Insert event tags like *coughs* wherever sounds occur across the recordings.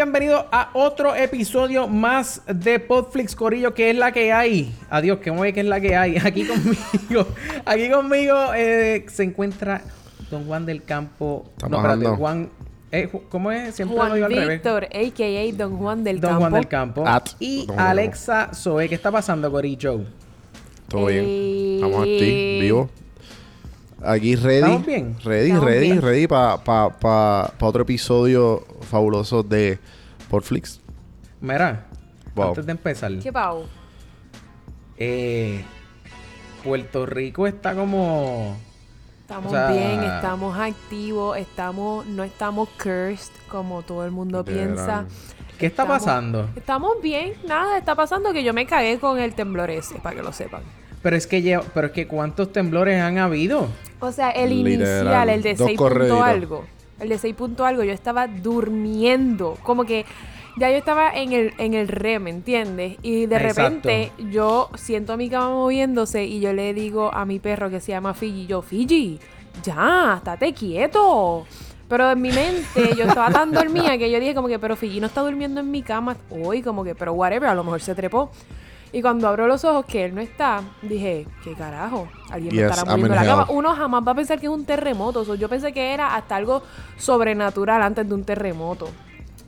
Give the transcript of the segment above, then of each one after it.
Bienvenidos a otro episodio más de Podflix Corillo, que es la que hay. Adiós, que mueve que es la que hay. *laughs* Aquí conmigo, aquí conmigo eh, se encuentra Don Juan del Campo. Está no, espérate. Juan. eh, ¿Cómo es? Siempre Juan lo digo al revés. Víctor, a.k.a. Don Juan del Don Campo. Juan del Campo. At y Don Alexa Zoe. ¿Qué está pasando, Corillo? Todo bien. Eh, Estamos aquí, vivo. Aquí ready. ¿Estamos bien? Ready, Estamos ready, bien. ready para pa, pa, pa otro episodio fabuloso de Portflix. Mira, Wow. antes de empezar, ¿Qué pavo? eh, Puerto Rico está como. Estamos O sea- bien, estamos activos, estamos, no estamos cursed como todo el mundo piensa. ¿Qué está Estamos- pasando? Estamos bien, nada, está pasando que yo me cagué con el temblor ese, para que lo sepan. Pero es que lleva, pero es que cuántos temblores han habido. O sea, el Literal, inicial, el de dos 6 punto algo. El de 6 punto algo, yo estaba durmiendo. Como que ya yo estaba en el, en el REM, ¿me entiendes? Y de Exacto. repente yo siento mi cama moviéndose y yo le digo a mi perro que se llama Fiji, yo, Fiji, ya, estate quieto. Pero en mi mente yo estaba tan dormida que yo dije como que, pero Fiji no está durmiendo en mi cama hoy, como que, pero whatever, a lo mejor se trepó. Y cuando abro los ojos que él no está, dije, ¿qué carajo? Alguien me Yes, estará in la cama. Uno jamás va a pensar que es un terremoto. O sea, yo pensé que era hasta algo sobrenatural antes de un terremoto.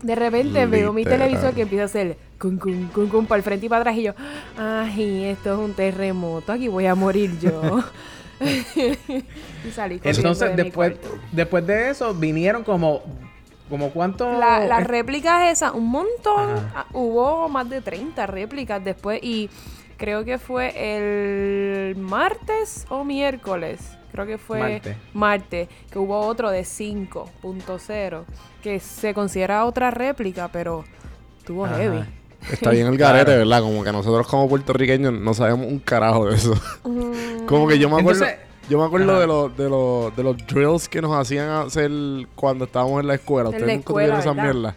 De repente veo mi televisor que empieza a hacer cum, cum, cum, cum, para el frente y para atrás y yo, ay, esto es un terremoto, aquí voy a morir yo. *laughs* *laughs* y salí Entonces, de después, después de eso, vinieron como. Como cuánto. La- las es- réplicas esas, un montón. Ajá. Ah, Hubo más de 30 réplicas después y creo que fue el martes o miércoles. Creo que fue Martes. martes, que hubo otro de 5.0, que se considera otra réplica, pero tuvo Ajá. heavy. Está bien el *laughs* garete, Claro. ¿verdad? Como que nosotros como puertorriqueños no sabemos un carajo de eso. *laughs* como que yo me acuerdo... Entonces- yo me acuerdo Ajá. de los, de, los, de los drills que nos hacían hacer cuando estábamos en la escuela. Ustedes nunca escuela, tuvieron esa mierda.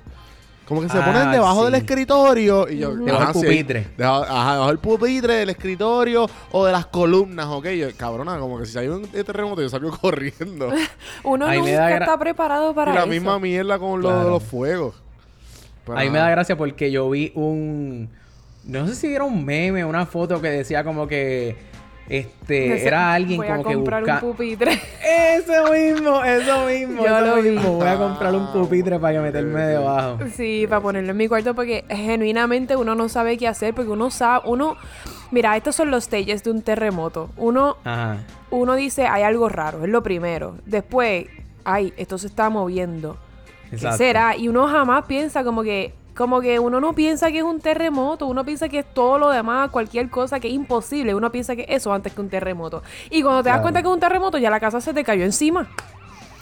Como que se Ah, ponen debajo del sí. escritorio y yo... Debajo del sí, pupitre. debajo, ajá, debajo del pupitre, del escritorio o de las columnas, ¿ok? Yo, cabrona, como que si hay un terremoto yo salgo *laughs* corriendo. *laughs* Uno Ahí me nunca está preparado para y la eso. misma mierda con lo de Claro. los fuegos. Pero Ahí me da gracia porque yo vi un. No sé si era un meme, una foto que decía como que. Este. *laughs* Ese- Era alguien voy como a que comprar busca. un pupitre. *laughs* Eso mismo, eso mismo. Yo eso lo vi. mismo. Voy a comprar un Ah, pupitre para que meterme debajo. Sí, para ponerlo en mi cuarto porque genuinamente uno no sabe qué hacer porque uno sabe, uno, mira, estos son los stages de un terremoto. Uno, Ajá. uno dice, hay algo raro, es lo primero. Después, ay, esto se está moviendo. ¿Qué será? Y uno jamás piensa como que, como que uno no piensa que es un terremoto, uno piensa que es todo lo demás, cualquier cosa que es imposible, uno piensa que eso antes que un terremoto. Y cuando te das cuenta que es un terremoto, ya la casa se te cayó encima.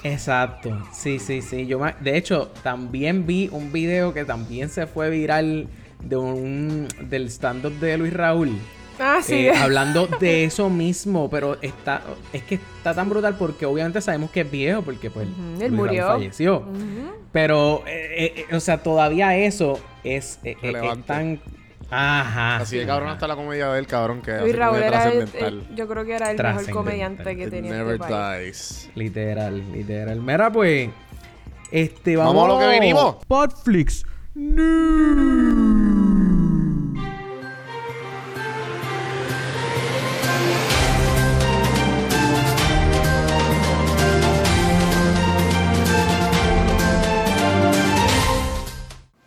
Exacto. Sí, sí, sí. Yo me- de hecho, también vi un video que también se fue viral de un del stand-up de Luis Raúl. Ah, sí. eh, hablando de eso mismo, pero está es que está tan brutal porque obviamente sabemos que es viejo porque pues él murió. falleció. Pero eh, eh, o sea, todavía eso es, eh, eh, es tan ajá. Así de cabrón está la comedia del cabrón que Luis Raúl era el, yo creo que era el mejor comediante que It tenía never este país. dies. Literal, literal. Mira, pues. Este, vamos, Vamos a lo que venimos. Podflix.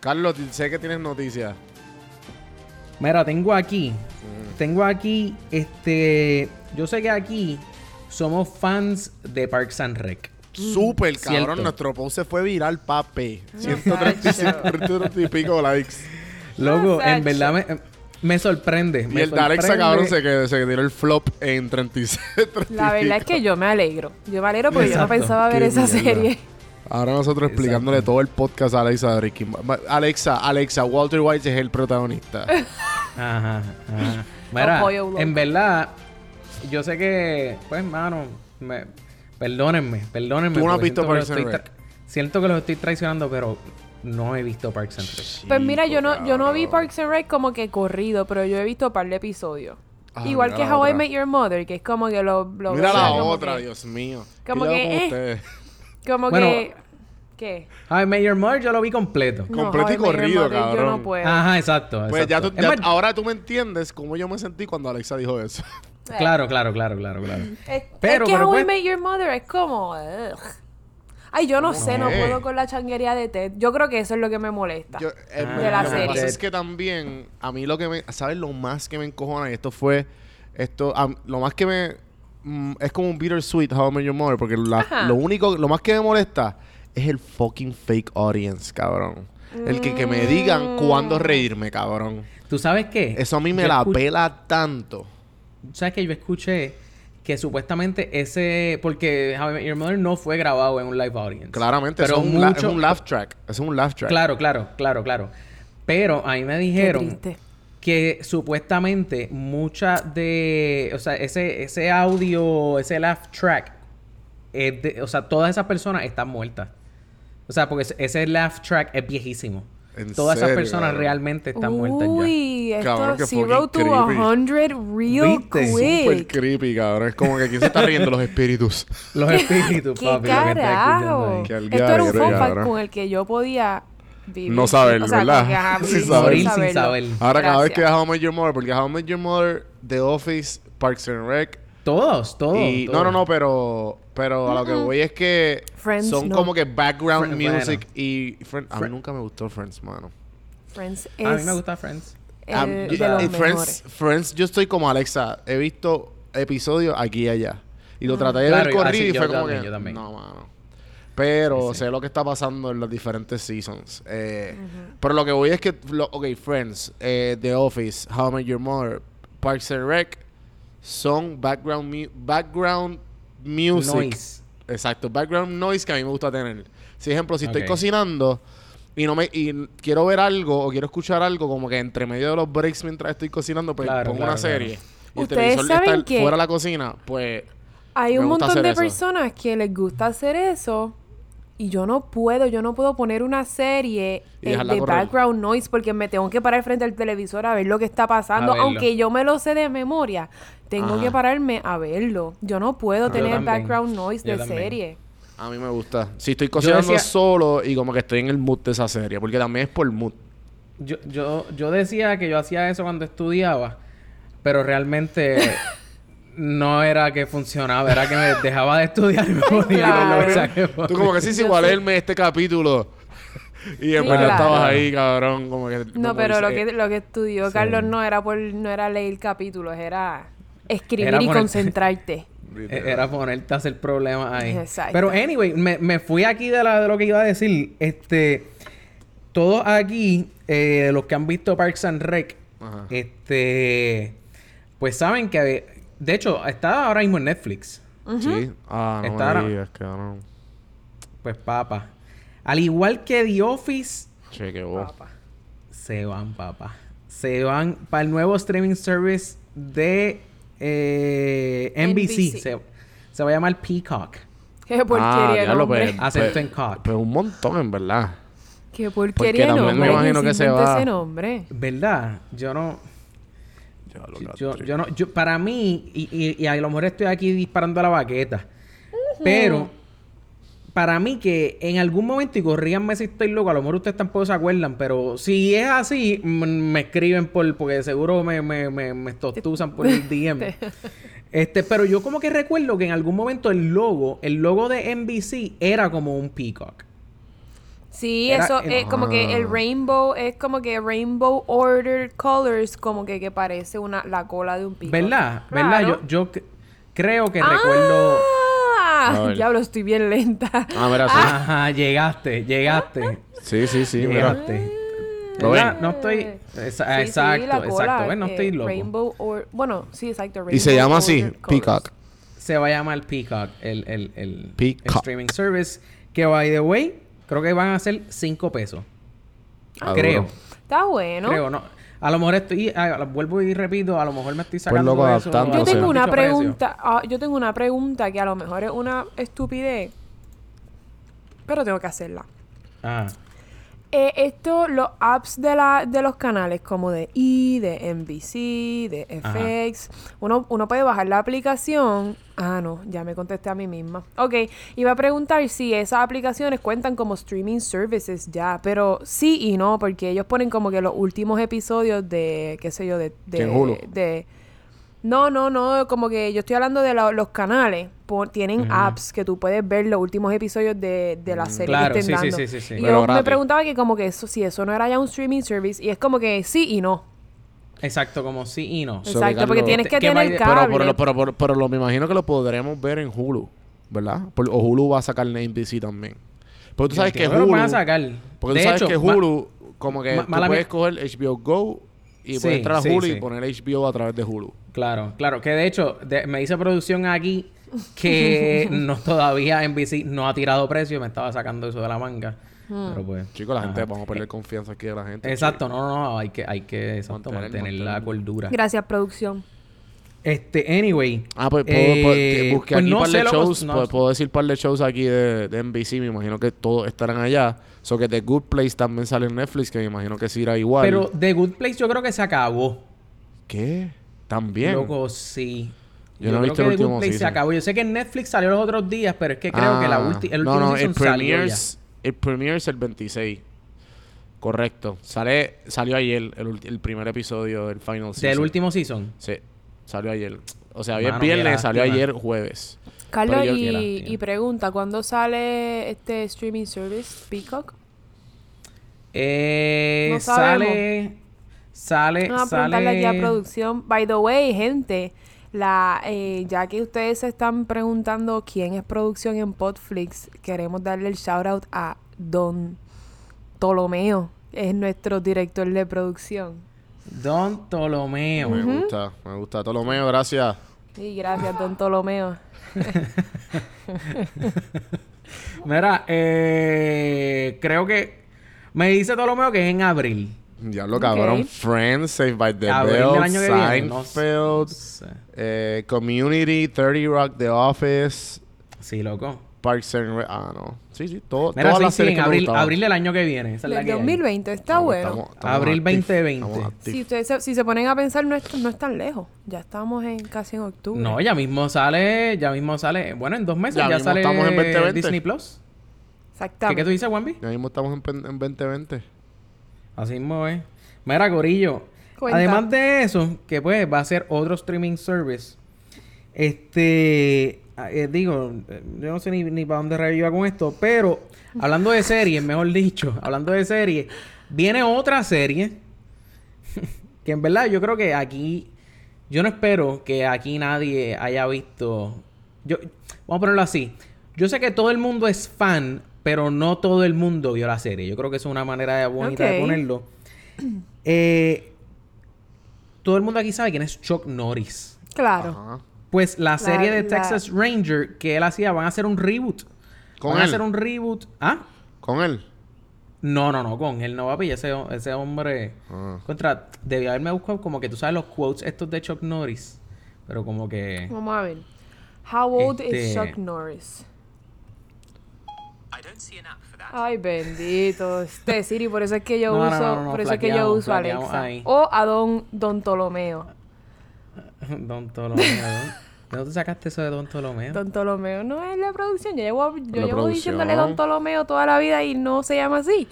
Carlos, sé que tienes noticias. Mira, tengo aquí. Tengo aquí, este. Yo sé que aquí somos fans de Parks and Rec. Súper, cabrón. Cierto. Nuestro post se fue viral, papi. 135 y pico likes. Loco, en verdad me, me sorprende. Y me el sorprende. cabrón, se, que, se tiró el flop en 36. 30 y La verdad es que yo me alegro. Yo me alegro porque yo no pensaba ver Qué esa mierda. serie. Ahora nosotros explicándole todo el podcast a Alexa de Ricky. Alexa, Alexa, Walter White es el protagonista. *laughs* Ajá, ajá. Mira, en verdad, yo sé que, pues, mano, me, perdónenme, perdónenme. Tú no has visto siento que Parks los and estoy Rec. Siento que los estoy traicionando, pero no he visto Parks and Rec. Pues mira, yo no, yo no vi. Parks and Rec como que corrido, pero yo he visto un par de episodios. Ah, Igual que How I. Met Your Mother, que es como que lo, lo Mira la otra, que- Dios mío. como ¿Qué que, eh. Como Bueno, que ¿Qué? Ay, Mayor Mother yo lo vi completo. No, Completo y corrido, Mother, Yo cabrón. no puedo. Ajá, exacto. Pues ya tú, ya- ahora tú me entiendes cómo yo me sentí cuando Alexa dijo eso. Claro, claro, claro, claro, claro. Es, Pero- es que pero How I pues- Met Your Mother es como... ugh. Ay, yo no sé, no puedo con la changuería de Ted. Yo creo que eso es lo que me molesta. Yo, eh, Ah, de la lo serie. que pasa es que también, a mí lo que me... ¿Sabes lo más que me encojona? Y esto fue... Esto, lo más que me... mm, es como un bittersweet How I Met Your Mother. Porque la- lo único... Lo más que me molesta es el fucking fake audience, cabrón. El que, que me digan cuándo reírme, cabrón. ¿Tú sabes qué? Eso a mí me Yo la escuch- pela tanto. ¿Sabes que Yo escuché que supuestamente ese... Porque How I Met Your Mother no fue grabado en un live audience. Claramente, Pero es un, la- mucho- es un laugh track. Es un laugh track. Claro, claro, claro, claro. Pero a mí me Qué dijeron triste. Que supuestamente mucha de... O sea, ese, ese audio, ese laugh track, es de- o sea, todas esas personas están muertas. O sea, porque ese- laugh track es viejísimo. ¿En Todas esas personas realmente están muertas ya. Uy, esto qué zero to creepy. hundred real ¿Viste? Súper quick. creepy, cabrón. Es como que aquí se está riendo los espíritus. Los *laughs* espíritus, ¿Qué papi, lo que está escuchando carajo? ahí. Qué Esto era un fun con el que yo podía vivir. No saber, O sea, ¿verdad? como que, ajá, *laughs* Sin vivir saber. Morir sin saberlo. saber. Ahora cada vez que ves How I Met Your Mother, porque How I Met Your Mother, The Office, Parks and Rec. Todos, todos. y, todos. no, no, no, pero, pero a lo que voy es que Friends, son no. como que background music y Friend- a mí nunca me gustó Friends, mano. Friends es A mí me gusta Friends. el Ah, de yo- los eh. Friends, Friends, yo estoy como Alexa. He visto episodios aquí y allá. Y lo traté de Claro, ver y- ah, corrido sí, y yo fue como también, que... yo también. No, mano. Pero Sí, sí. sé lo que está pasando en las diferentes seasons. Eh, Pero lo que voy es que... lo- ok, Friends, eh, The Office, How I Met Your Mother, Parks and Rec son background, mu- background music. Noise. Exacto, background noise que a mí me gusta tener. Si ejemplo, si estoy cocinando y no me y quiero ver algo o quiero escuchar algo como que entre medio de los breaks mientras estoy cocinando, pues Claro, pongo claro, una serie. Y el Ustedes televisor saben está que- fuera de la cocina, pues Hay un montón de eso. personas que les gusta hacer eso y yo no puedo, yo no puedo poner una serie eh, de correr. background noise porque me tengo que parar frente al televisor a ver lo que está pasando, aunque yo me lo sé de memoria, tengo Ajá. que pararme a verlo. Yo no puedo tener background noise Yo de también. serie. a mí me gusta. Si estoy cocinando decía- solo y como que estoy en el mood de esa serie, porque también es por mood. Yo, yo, yo decía que yo hacía eso cuando estudiaba, pero realmente *laughs* no era que funcionaba, era que me *laughs* dejaba de estudiar y me ponía Claro. sea que Tú como que sí, sí, igual leerme este capítulo. *laughs* Y después claro. estabas ahí, cabrón, como que... No, como pero lo que, lo que estudió Sí. Carlos no era por no era leer capítulos, era escribir Era y concentrarte. *laughs* E- Era ponerte a hacer problemas ahí. Exacto. Pero anyway, me, me fui aquí de, la, de lo que iba a decir. Este, todos aquí, eh, los que han visto Parks and Rec, Ajá. este, pues saben que, de hecho, está ahora mismo en Netflix. Sí. Ah, no Está- me digas, cabrón. Pues papa. Al igual que The Office, Cheque vos. Papá. se van, papá. Se van para el nuevo streaming service de eh, NBC. NBC. Se, se va a llamar Peacock. Qué porquería Ah, pues, Acento pues- en cock. Pues un montón, en verdad. Qué porquería de también me imagino ¿Quién que se va- ese nombre? ¿Verdad? Yo no... Yo, no... Yo, para mí, y, y, y a lo mejor estoy aquí disparando a la baqueta, pero para mí que en algún momento, y corríganme si estoy loco, a lo mejor ustedes tampoco se acuerdan, pero si es así, me escriben por... Porque seguro me, me, me, me tostuzan por el DM. *laughs* Este, pero yo como que recuerdo que en algún momento el logo, el logo de NBC era como un peacock. Sí, Era- eso es como que el Ah. rainbow, es como que rainbow ordered colors, como que, que parece una la cola de un pico. ¿Verdad? ¿Verdad? Claro. Yo, yo c- creo que recuerdo... ¡Ah! Diablo, estoy bien lenta. Ah, mira, sí. Ajá, llegaste, llegaste. Sí, sí, sí. mira. llegaste. Lo ¿Verdad? ven. No estoy... Sí, Esa- sí, exacto, cola, exacto. ¿ves? No estoy loco. Rainbow or... Bueno, sí, exacto. Y se rainbow llama así. Peacock. Se va a llamar Peacock, el, el, el, Peacock. el streaming service. Que, by the way, creo que van a ser 5 pesos. Ah, creo. duro. Está bueno. Creo, ¿no? A lo mejor estoy... ah, vuelvo y repito, a lo mejor me estoy Pues sacando loco, eso. Yo tengo una pregunta. ah, yo tengo una pregunta que a lo mejor es una estupidez. Pero tengo que hacerla. Ah. Eh, esto, los apps de, la, de los canales como de E, de NBC, de Ajá. FX, uno, uno puede bajar la aplicación. Ah, no, ya me contesté a mí misma. Ok, iba a preguntar si esas aplicaciones cuentan como streaming services ya, pero sí y no, porque ellos ponen como que los últimos episodios de, qué sé yo, de... de- no, no, no, como que yo estoy hablando de la- los canales. po- tienen apps que tú puedes ver los últimos episodios de, de la serie Claro, que estén sí, sí, dando. sí, sí, sí. Y Pero yo me preguntaba que como que eso, si eso no era ya un streaming service, y es como que sí y no. Exacto, como sí y no. Exacto, porque tienes que tener Pero, cable. pero, pero, pero, pero lo, me imagino que lo podremos ver en Hulu, ¿verdad? Por- o Hulu va a sacar en NBC también. Porque tú sabes que entiendo lo Hulu... van a sacar. Porque de tú sabes hecho, que ma- Hulu, como que ma- tú puedes coger HBO Go y Sí, puedes entrar a sí, Hulu sí. y poner HBO a través de Hulu. Claro, claro. Que de hecho, de- me dice producción aquí que *laughs* no todavía NBC no ha tirado precio. Me estaba sacando eso de la manga. Hmm. Pero pues... Chicos, la gente, vamos a perder confianza aquí de la gente. Exacto, no, no, no. Hay que, hay que exacto, Mantener, mantener la cordura. Gracias, producción. Este, anyway. Ah, pues puedo, eh, puedo- busqué pues aquí no un par de shows. no- pues, puedo decir par de shows aquí de, de NBC. Me imagino que todos estarán allá. So que The Good Place también sale en Netflix, que me imagino que sí irá igual. Pero The Good Place yo creo que se acabó. ¿Qué? También. Loco, sí. Yo no he creo visto que el The Good último Place se season. acabó. Yo sé que en Netflix salió los otros días, pero es que creo que la Ah, ulti- el no, último no, season el salió ya. premieres, el premieres el 26. Correcto. Sale, salió ayer el, el primer episodio del final season. Del último season. Sí, salió ayer. O sea, hoy es viernes, salió ayer jueves. Carlos, yo- y pregunta, ¿cuándo sale este streaming service, Peacock? Eh, No sale. Sale. Vamos a preguntarle aquí a sale. producción. By the way, gente, la, eh, ya que ustedes se están preguntando quién es producción en Podflix, queremos darle el shout out a Don Ptolomeo, es nuestro director de producción. Don Ptolomeo. Me gusta, me gusta. Ptolomeo, gracias. Y gracias, Don Ptolomeo. *laughs* Mira, eh, creo que. Me dice Ptolomeo que es en abril. Diablo, cabrón. Friends, Saved by the Bell, viene. No sé. Seinfeld, eh, Community, 30 Rock, The Office, Sí, loco. Parks and Rec- Ah, no. Sí, sí. Todo, Mira, todas sí, las sí, series en abril, abril del año que viene. Esa es la Del que hay. 2020, está Estamos- bueno. estamos- estamos Abril active, 2020. estamos active. Si ustedes se, si se ponen a pensar, no es, no es tan lejos. Ya estamos en casi en octubre. No, ya mismo sale, ya mismo sale. Bueno, en dos meses Ya ya, mismo sale estamos en 2020. Disney Plus. ¿Qué, Exactamente. ¿Qué tú dices, Wambi? Ya mismo estamos en, en 2020. Así mismo es. Mira, Gorillo. Además de eso, que pues va a ser otro streaming service. Este. eh, digo, eh, yo no sé ni, ni para dónde rayo iba con esto, pero hablando de series, mejor dicho, *laughs* hablando de series, viene otra serie *laughs* que en verdad yo creo que aquí. Yo no espero que aquí nadie haya visto. Yo, vamos a ponerlo así. Yo sé que todo el mundo es fan, pero no todo el mundo vio la serie. Yo creo que eso es una manera bonita de ponerlo. *clears throat* Eh, todo el mundo aquí sabe quién es Chuck Norris. Claro. Ajá. Pues la, serie de la- Texas Ranger que él hacía van a hacer un reboot. ¿Con van a él? hacer un reboot. ¿Ah? ¿Con él? No, no, no, con él no va a pillar ese, ese hombre. Ah. Contra, debía haberme buscado como que tú sabes los quotes estos de Chuck Norris. Pero como que. Vamos a ver. How old is Este- Chuck Norris? I don't see an app for that. Ay, bendito. Este Siri, por eso es que yo No, uso, no, no, por eso es que yo uso Alexa. ahí. O a Don Don Ptolomeo. *laughs* Don Ptolomeo. ¿De dónde sacaste eso de Don Ptolomeo? Don Ptolomeo no es la producción. Yo llevo, yo llevo diciéndole Don. Ptolomeo toda la vida y no se llama así.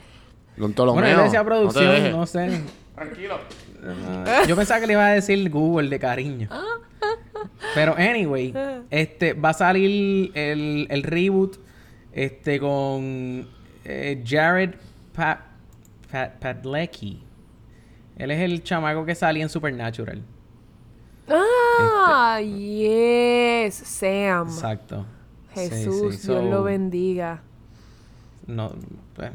Don Ptolomeo. Bueno, él decía producción, no, sé. Tranquilo. Ah, Yo pensaba que le iba a decir Google de cariño. Pero anyway, *laughs* este va a salir el, el reboot este con eh, Jared pa Pa- Padalecki. Él es el chamaco que salía en Supernatural. Ah, yes, Sam. Exacto. Jesús, sí. Dios So, lo bendiga. No, pues,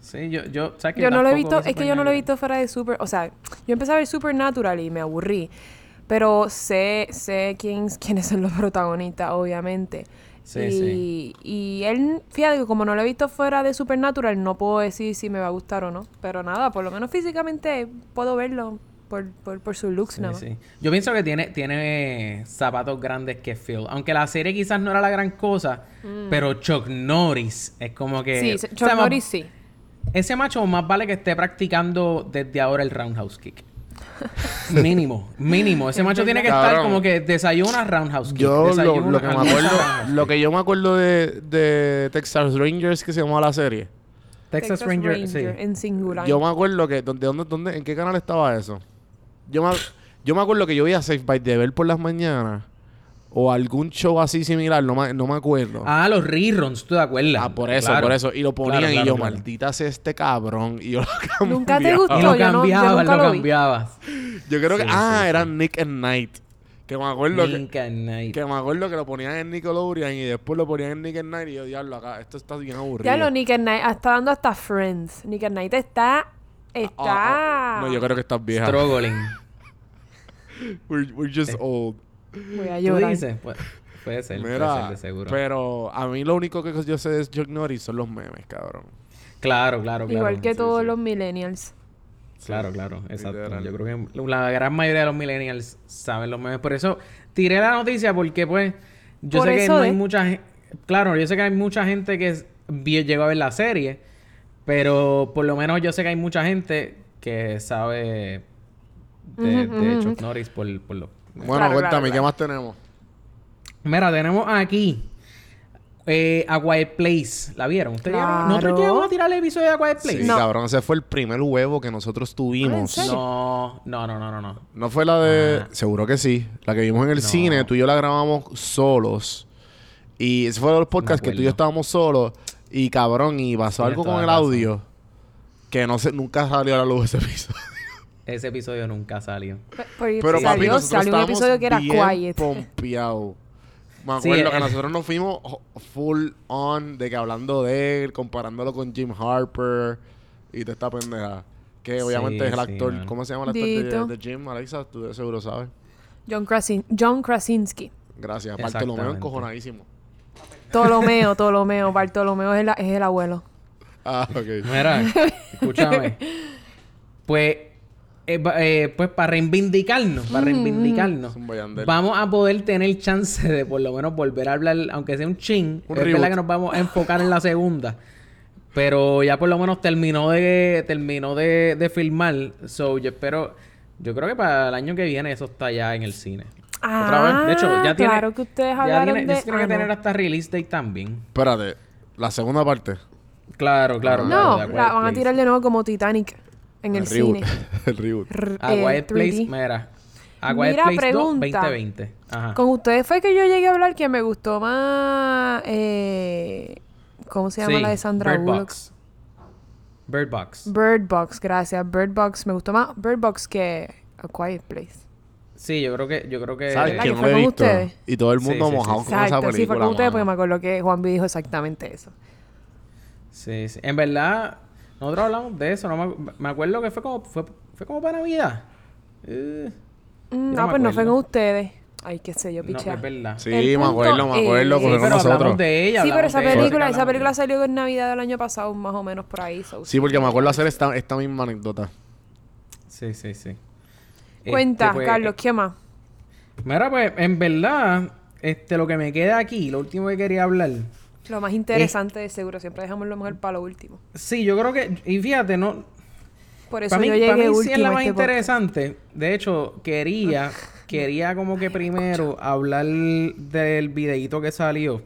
sí, yo, yo, ¿sabes que Yo no lo he visto, vi es que yo no lo he visto fuera de Super, o sea, yo empecé a ver Supernatural y me aburrí, pero sé, sé quién, quiénes son los protagonistas, obviamente. Sí, y, sí. y él, fíjate que como no lo he visto fuera de Supernatural, no puedo decir si me va a gustar o no. Pero nada, por lo menos físicamente puedo verlo por, por, por su looks Sí, nada más. sí. Yo pienso que tiene, tiene zapatos grandes que Phil. Aunque la serie quizás no era la gran cosa, pero Chuck Norris es como que. Mm. Sí, o se- sea, Chuck más- Norris sí. ese macho más vale que esté practicando desde ahora el roundhouse kick. Mínimo, mínimo. Ese macho tiene que estar Cabrón. como que desayuna roundhouse kick. Yo lo, desayuna, lo que me acuerdo, lo que yo me acuerdo de, de Texas Rangers que se llamaba la serie. Texas, Ranger, sí. en singular. Yo me acuerdo que ¿dónde, dónde, dónde, en qué canal estaba eso? Yo me, yo me acuerdo que yo veía Safe by the Bell por las mañanas o algún show así similar, no me, no me acuerdo. Ah, los reruns, ¿tú te acuerdas? Ah, por eso, Claro. por eso. Y lo ponían Claro, y claro, yo, claro. maldita sea este cabrón. Y yo lo *laughs* Nunca te cambiaba. gustó. Y lo yo no- yo cambiabas, nunca lo lo vi. cambiabas. Yo creo que, Sí, ah, sí, era. Nick and Night. Que me acuerdo que, Night. que me acuerdo que lo ponían en Nickelodeon y después lo ponían en Nick and Night y yo, diablo, acá, esto está bien aburrido. Ya lo Nick at Night está dando hasta Friends. Nick at Night está. Está. Ah, ah, no, yo creo que estás vieja. Struggling. *laughs* We're, we're just old. Voy a ¿Tú llorar. dices? Pues, puede ser, puede ser de seguro. pero a mí lo único que yo sé de Chuck Norris son los memes, cabrón. Claro, claro, claro. Igual que sí, todos sí. los millennials. Claro, claro, exacto. literal. Yo creo que la gran mayoría de los millennials saben los memes. Por eso tiré la noticia porque, pues, yo Por sé que no hay mucha gente... Claro, yo sé que hay mucha gente que llegó a ver la serie, pero por lo menos yo sé que hay mucha gente que sabe de, Chuck. Norris por, por lo... Bueno, Claro, cuéntame, claro, ¿qué claro. más tenemos? Mira, tenemos aquí eh, A Quiet Place. ¿La vieron? ¿Ustedes vieron? ¿Nosotros llegamos a tirar el episodio de A Quiet Place? Sí, No. cabrón, ese fue el primer huevo que nosotros tuvimos. serio? No, no, no, no, no, no. No fue la de... Ah. Seguro que sí. La que vimos en el No. cine, tú y yo la grabamos solos. Y ese fue el podcast que tú y yo estábamos solos. Y cabrón, y pasó Tienes algo con el razón. audio. Que no sé, nunca salió a la luz ese episodio. Ese episodio nunca salió. Pe- Pero, Pero salió, papi, nosotros salió un episodio que era bien quiet. pompeado. Me Sí, acuerdo que el- nosotros nos fuimos full on de que hablando de él, comparándolo con Jim Harper y de esta pendeja. Que obviamente Sí, es el actor. ¿Cómo se llama el actor de, Jim? Alexa, tú de seguro sabes. John, Krasin John Krasinski. Gracias. Bartolomeo encojonadísimo. Tolomeo, Tolomeo. Bartolomeo es, la- es el abuelo. Ah, ok. Mira, *laughs* escúchame. Pues, eh, eh, pues para reivindicarnos, para reivindicarnos, vamos a poder tener chance de por lo menos volver a hablar, aunque sea un chin. Un es reboot. verdad que nos vamos a enfocar en la segunda. Pero ya por lo menos terminó de terminó de, de filmar. So, yo espero... Yo creo que para el año que viene eso está ya en el cine. Ah, vez. De hecho, ya tiene- Claro que ustedes Ya hablaron tiene, de... yo creo que ah, no. tener hasta release date también. Espérate. La segunda parte. Claro, claro. claro, No, Quiet la van a tirar de nuevo como Titanic en el, reboot. cine. *laughs* el reboot. A eh, Quiet 3D. Place, mira. A Quiet Mira, Place 2, pregunta. 2020. Ajá. Con ustedes fue que yo llegué a hablar que me gustó más... Eh, ¿Cómo se llama Sí, la de Sandra Bird Bullock? Box. Bird Box. Bird Box, gracias. Bird Box. Me gustó más Bird Box que A Quiet Place. Sí, yo creo que... Yo creo que... ¿Sabes ¿verdad que que no fue lo he con visto? ustedes? Y todo el mundo sí, sí. mojado con esa Exacto, película. sí, fue con ustedes porque me acuerdo que Juan B dijo exactamente eso. Sí, sí. En verdad, nosotros hablamos de eso. No me, me acuerdo que fue como... Fue, fue como para Navidad. Eh, Mm, no no, pues no fue con ustedes. Ay, qué sé yo, no, pichea. es verdad. Sí, El me acuerdo, me acuerdo. es- porque Sí, pero nosotros. hablamos de ella. sí, pero hablamos esa de ella, película, esa película salió en Navidad del año pasado, más o menos por ahí. so- Sí, porque me acuerdo hacer esta, esta misma anécdota. Sí, sí, sí. Cuenta, Este, pues, Carlos, ¿qué más? Mira, pues, en verdad, este, lo que me queda aquí, lo último que quería hablar... Lo más interesante, de seguro. Siempre dejamos lo mejor para lo último. Sí, yo creo que... Y fíjate, no... Por eso Para mí, yo para llegué mí sí es la más este podcast. interesante. De hecho, quería, *laughs* quería como que primero hablar del videíto que salió.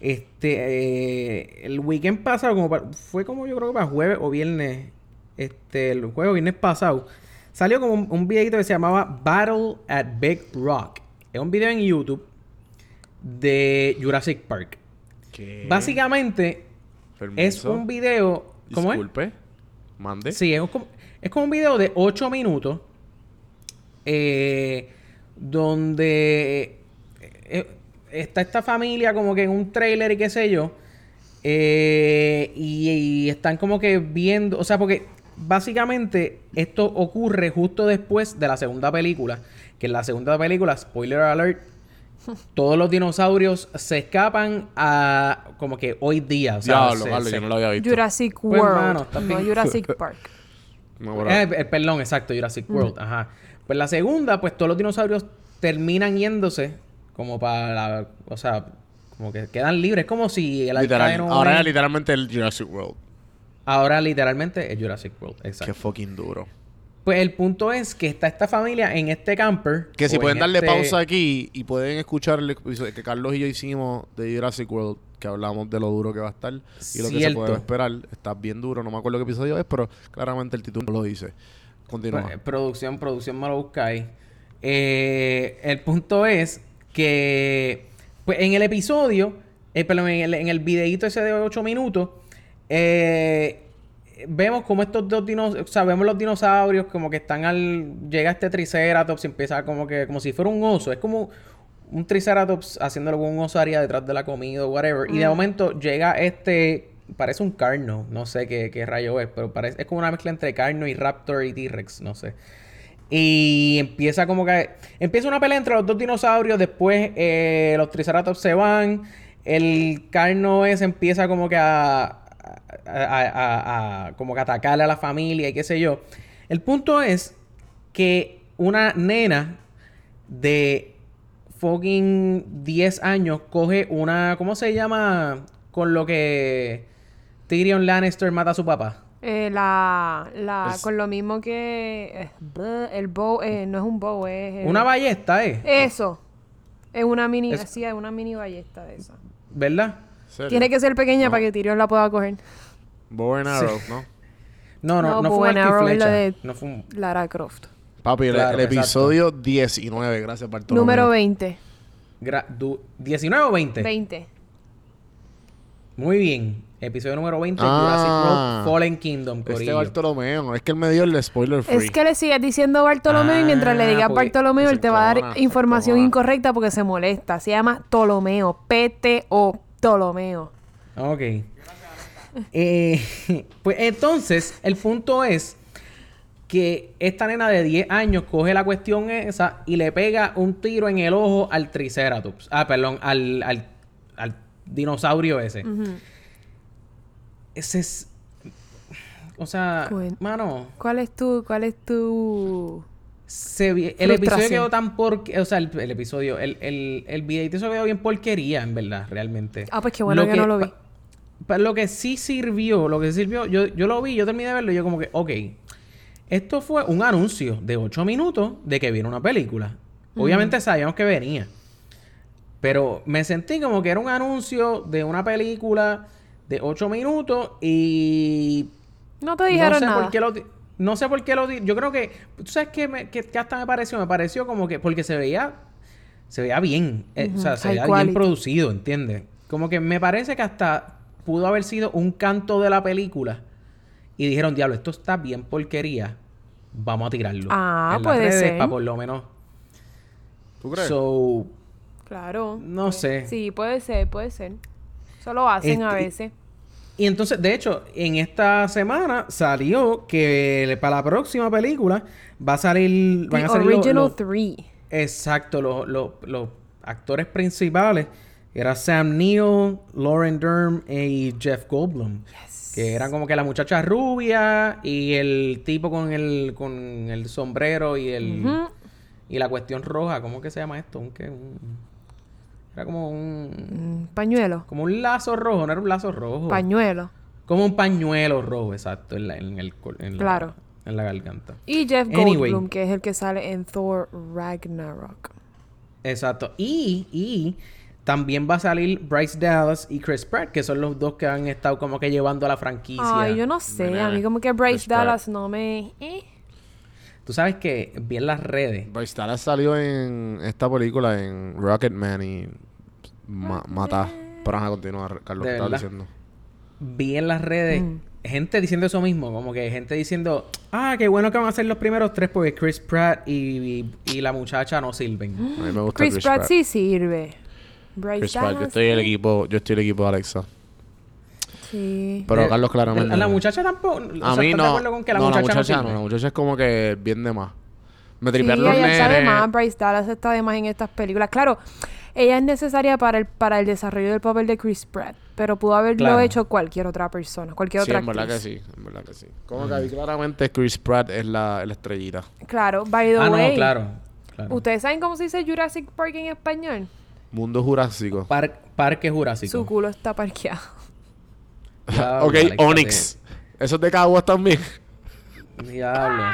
Este, eh, el weekend pasado, como para- fue como yo creo que para jueves o viernes, este, el jueves o viernes pasado, salió como un, un videíto que se llamaba Battle at Big Rock. Es un video en YouTube de Jurassic Park. ¿Qué? Básicamente, es un video... ¿Cómo es? Disculpe. Mande. Sí, es como, es como un video de 8 minutos. eh, donde eh, está esta familia como que en un trailer y qué sé yo. eh, y, y están como que viendo. O sea, porque básicamente esto ocurre justo después de la segunda película. Que en la segunda película, spoiler alert. Todos los dinosaurios se escapan a como que hoy día. O sea, Diablo, se- Carlos, se- yo no lo había visto. Jurassic Pues, World, mano, no. Jurassic *laughs* Park. No. Eh, eh, perdón, exacto, Jurassic World, ajá. Pues la segunda, pues todos los dinosaurios terminan yéndose como para la, o sea, como que quedan libres, como si el Literal. Ahora era literalmente el Jurassic World. Ahora literalmente es Jurassic World. Qué Exacto. fucking duro. Pues el punto es que está esta familia en este camper. Que si pueden en darle este- pausa aquí y pueden escuchar el episodio que Carlos y yo hicimos de Jurassic World, que hablamos de lo duro que va a estar y lo que se puede esperar. Está bien duro, no me acuerdo qué episodio es, pero claramente el título lo dice. Continúa. Pro- producción, producción me lo buscáis. Eh, el punto es que pues en el episodio, eh, perdón, en el, en el videíto ese de 8 minutos, eh, vemos como estos dos dinosaurios, o sea, vemos los dinosaurios como que están al... Llega este Triceratops y empieza como que, como si fuera un oso. Es como un Triceratops haciéndolo con un oso haría detrás de la comida o whatever. Y de momento llega este... Parece un carno, no sé qué, qué rayo es, pero parece, es como una mezcla entre carno y raptor y T-Rex, no sé. Y empieza como que... Empieza una pelea entre los dos dinosaurios, después eh, los Triceratops se van, el carno ese empieza como que a, a, a- a- a- como que atacarle a la familia y qué sé yo. El punto es que una nena de fucking 10 años coge una... ¿Cómo se llama? Con lo que Tyrion Lannister mata a su papá. Eh, la, la, Es- con lo mismo que eh, el bow, eh, no es un bow, es el- Una ballesta, ¿eh? Eso. Es una mini, Es- sí, es una mini ballesta de esa. ¿Verdad? ¿Serio? Tiene que ser pequeña No. para que Tyrion la pueda coger. Bow and arrow, ¿no? No, no, No, no, fue Bow un and arco y flecha. de- No fue un... Lara Croft. Papi, el- Claro, el, exacto. episodio 19, gracias Bartolomé. Número 20. gra- du- ¿19 o 20? 20. Muy bien. Episodio número 20, Ah. Jurassic World Fallen Kingdom, Este corillo. Bartolomeo, es que él me dio el spoiler free. Es que le sigues diciendo Bartolomeo y mientras le Ah, digas Bartolomeo, él te va a dar información incorrecta porque se molesta. Se llama Ptolomeo. P-T-O. Ptolomeo. Ok. Eh, *laughs* pues entonces, el punto es que esta nena de 10 años coge la cuestión esa y le pega un tiro en el ojo al Triceratops. Ah, perdón, al, al, al dinosaurio ese. Ese es... O sea, mano... ¿Cuál es tu, cuál es tu... Se vi- el episodio quedó tan por... O sea, el, el episodio... El, el, el videito se quedó bien porquería, en verdad, realmente. Ah, pues qué bueno que no lo vi. pa- lo que sí sirvió... Lo que sirvió... Yo, yo lo vi, yo terminé de verlo y yo como que... Ok. Esto fue un anuncio de 8 minutos de que viene una película. Obviamente sabíamos que venía. Pero me sentí como que era un anuncio de una película de 8 minutos y No te dijeron no sé nada. por qué lo no sé por qué lo di- yo creo que tú sabes qué me- que, que hasta me pareció me pareció como que porque se veía se veía bien eh, o sea se high veía quality. bien producido ¿entiendes? como que me parece que hasta pudo haber sido un canto de la película y dijeron diablo esto está bien porquería vamos a tirarlo Ah, en las puede redes ser. para por lo menos ¿Tú crees? so Claro. no sé Sí, puede ser, puede ser. Eso lo hacen a Este- veces. Y entonces, de hecho, en esta semana salió que para la próxima película va a salir. Van The a salir Original los- 3. Exacto, los, actores principales. Era Sam Neill, Lauren Durham y Jeff Goldblum. Que eran como que la muchacha rubia y el tipo con el, con el sombrero y el y la cuestión roja. ¿Cómo que se llama esto? Un, qué? Un- era como un Pañuelo. como un lazo rojo, no era un lazo rojo. Pañuelo. Como un pañuelo rojo, exacto, en la, en el, col- en la- Claro. en la garganta. Y Jeff Anyway. Goldblum, que es el que sale en Thor Ragnarok. Exacto. Y, y también va a salir Bryce Dallas y Chris Pratt, que son los dos que han estado como que llevando a la franquicia. Ay, yo no sé. A mí como que Bryce Chris Pratt. Dallas no me... eh. Tú sabes que vi en las redes. Bryce Dallas salió en esta película en Rocketman y ma- mata. Pero a continuar, Carlos, De ¿qué estabas verdad. diciendo? Vi en las redes Mm. gente diciendo eso mismo, como que gente diciendo, ah, qué bueno que van a ser los primeros tres porque Chris Pratt y, y- y la muchacha no sirven. A mí me gusta Chris, Pratt, sí sirve. Bryce Chris Pratt, yo estoy en el equipo, yo estoy en el equipo de Alexa. Sí. Pero Eh, Carlos claramente. La, la muchacha tampoco. o A sea, mí ¿estás de no. acuerdo con que la no, muchacha, la muchacha no la muchacha es como que bien de más. Me Sí, tripean los ella está de más, Bryce Dallas está de más en estas películas. Claro, ella es necesaria para el, para el desarrollo del papel de Chris Pratt, pero pudo haberlo Claro. hecho cualquier otra persona, cualquier Sí, otra en verdad que actriz. sí, en verdad que sí. Como que ahí claramente Chris Pratt es la, la estrellita. Claro, by the Ah, way. no, claro. claro. ¿Ustedes saben cómo se dice Jurassic Park en español? Mundo Jurásico. Par- Parque Jurásico. Su culo está parqueado. Ya, ok, Onyx. Esos de Caguas también. Diablo.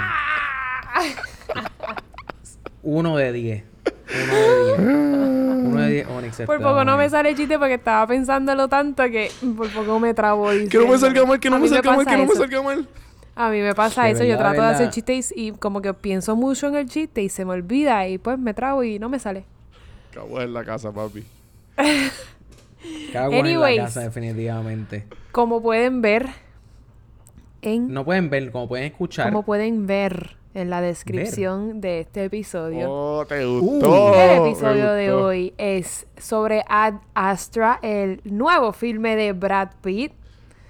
Uno de diez. Uno de diez. Uno de diez Onyx. Por poco no me sale el chiste porque estaba pensándolo tanto que por poco me trabo. Que no me salga mal, que no me salga mal, que no me eso. salga mal. A mí me pasa De eso. Yo verdad, trato de hacer chistes y, y como que pienso mucho en el chiste y se me olvida y pues me trago y no me sale. Caguas en la casa, papi. *laughs* Cago en Anyways. la casa, definitivamente. Como pueden ver en... No pueden ver, como pueden escuchar. Como pueden ver en la descripción de este episodio. Oh, te Uh. gustó. El episodio de gustó. hoy es sobre Ad Astra, el nuevo filme de Brad Pitt.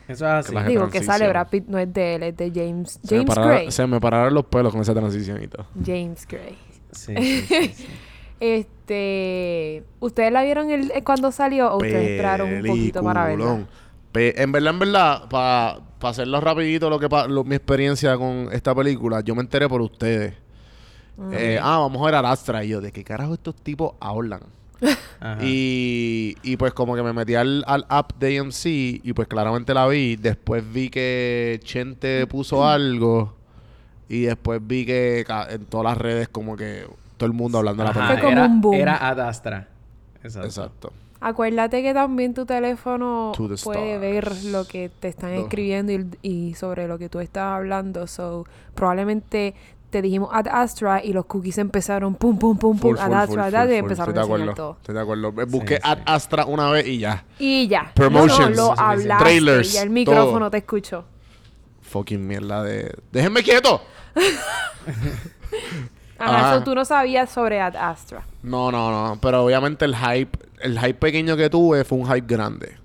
Eso es así. Digo que sale Brad Pitt, no es de él, es de James, Se me, James pararon, Gray. se me pararon los pelos con esa transición y todo. James Gray. Sí, sí, sí, sí. *laughs* Este, ¿ustedes la vieron el, eh, cuando salió o ustedes esperaron un poquito para verla? Pe- en verdad, en verdad, para hacerlo rapidito lo que pa- lo- mi experiencia con esta película, yo me enteré por ustedes. Eh, ah, vamos a ver a Astra. Y yo, ¿de qué carajo estos tipos hablan? *laughs* Y, y pues como que me metí al, al app de AMC y pues claramente la vi. Después vi que Chente puso algo y después vi que en todas las redes como que todo el mundo hablando la Ajá, Fue como era, un boom. Era Ad Astra. Exacto. Exacto. Acuérdate que también tu teléfono puede ver lo que te están No. escribiendo y, y sobre lo que tú estás hablando. So, probablemente te dijimos Ad Astra y los cookies empezaron pum, pum, pum, pum, Full, Ad full, Astra, full, Ad, full, y empezaron Estoy a de enseñar acuerdo. todo. Estoy de acuerdo. Me Busqué Sí, Ad sí. Astra una vez y ya. Y ya. Promotions. No, no, lo hablaste. Trailers, Y el micrófono todo. te escuchó. Fucking mierda de... ¡Déjenme quieto! *laughs* Ajá, Ajá. so tú no sabías sobre Ad Astra. No, no, no. Pero obviamente el hype... El hype pequeño que tuve fue un hype grande.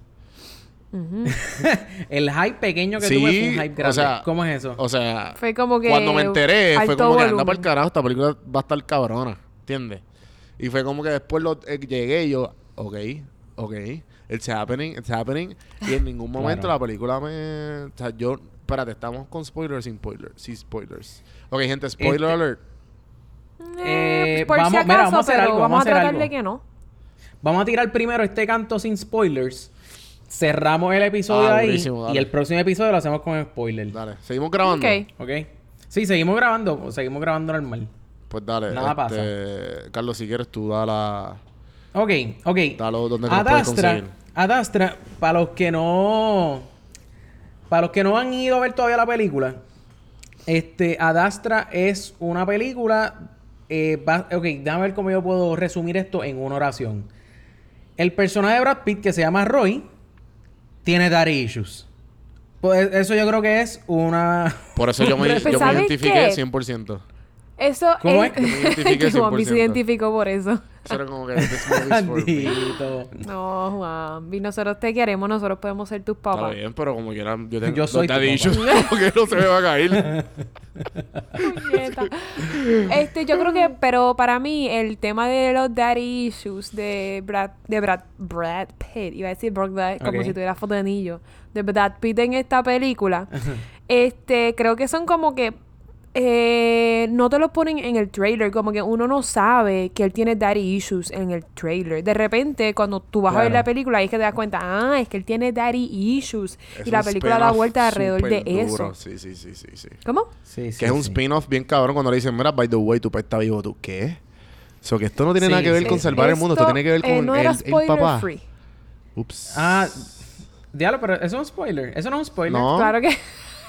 *laughs* El hype pequeño que Sí, tuve fue un hype grande. o sea, ¿Cómo es eso? O sea... Fue como que. Cuando me enteré, fue como que anda para el carajo, esta película va a estar cabrona, ¿entiendes? Y fue como que después lo, eh, llegué y yo, ok, ok, it's happening, it's happening. Y en ningún *laughs* momento Claro. la película me. O sea, yo. Espérate, estamos con spoilers sin spoilers. Sí, spoilers. Ok, gente, spoiler Este- alert. Eh, pues por vamos- si mira, acaso, vamos a hacer pero algo, vamos a hacer tratar algo. de que no. Vamos a tirar primero este canto sin spoilers. Cerramos el episodio Ah, ahí. Y el próximo episodio lo hacemos con spoilers. Dale, seguimos grabando. Ok. ¿Ok? Sí, seguimos grabando. Seguimos grabando normal. Pues dale. Nada este, Carlos, si quieres tú da la. Ok, ok. Dalo donde nos Ad puedes Astra, conseguir. Ad Astra, para los que no. Para los que no han ido a ver todavía la película, este, Ad Astra es una película. Eh, va- ok, déjame ver cómo yo puedo resumir esto en una oración. El personaje de Brad Pitt, que se llama Roy, tiene daddy issues. Pues eso yo creo que es una. *laughs* Por eso yo me, yo me ¿sabes identifiqué qué? 100%. Eso ¿Cómo es. es? Yo me identifiqué *laughs* Que Juanpi se 100%. identificó por eso. Eso era como que this movie's for me. Maldito. No, Juan. Y nosotros te queremos, nosotros podemos ser tus Está papás. bien, pero como quieran, yo tengo Yo soy los tu daddy papá. issues, *laughs* como que no se me va a caer. Este, yo creo que, pero para mí, el tema de los daddy issues de Brad, de Brad, Brad Pitt, iba a decir Brad Pitt, como si tuviera foto de anillo, de Brad Pitt en esta película, este, creo que son como que eh, no te lo ponen en el trailer, como que uno no sabe que él tiene daddy issues en el trailer. De repente, cuando tú vas a ver la película, ahí es que te das cuenta, ah, es que él tiene daddy issues. Es y la película da vuelta alrededor de eso. duro. Sí, sí, sí, sí, sí. ¿Cómo? Sí, sí, Que es un sí. spin-off bien cabrón cuando le dicen, mira, by the way, tu papá está vivo. ¿Tú qué? O sea, que esto no tiene Sí, nada que ver sí, con sí. salvar el mundo. Esto Esto, tiene que ver con eh, no el, era el papá. free. Ups. Ah, diablo, pero eso es un spoiler. Eso no es un spoiler. No. Claro que,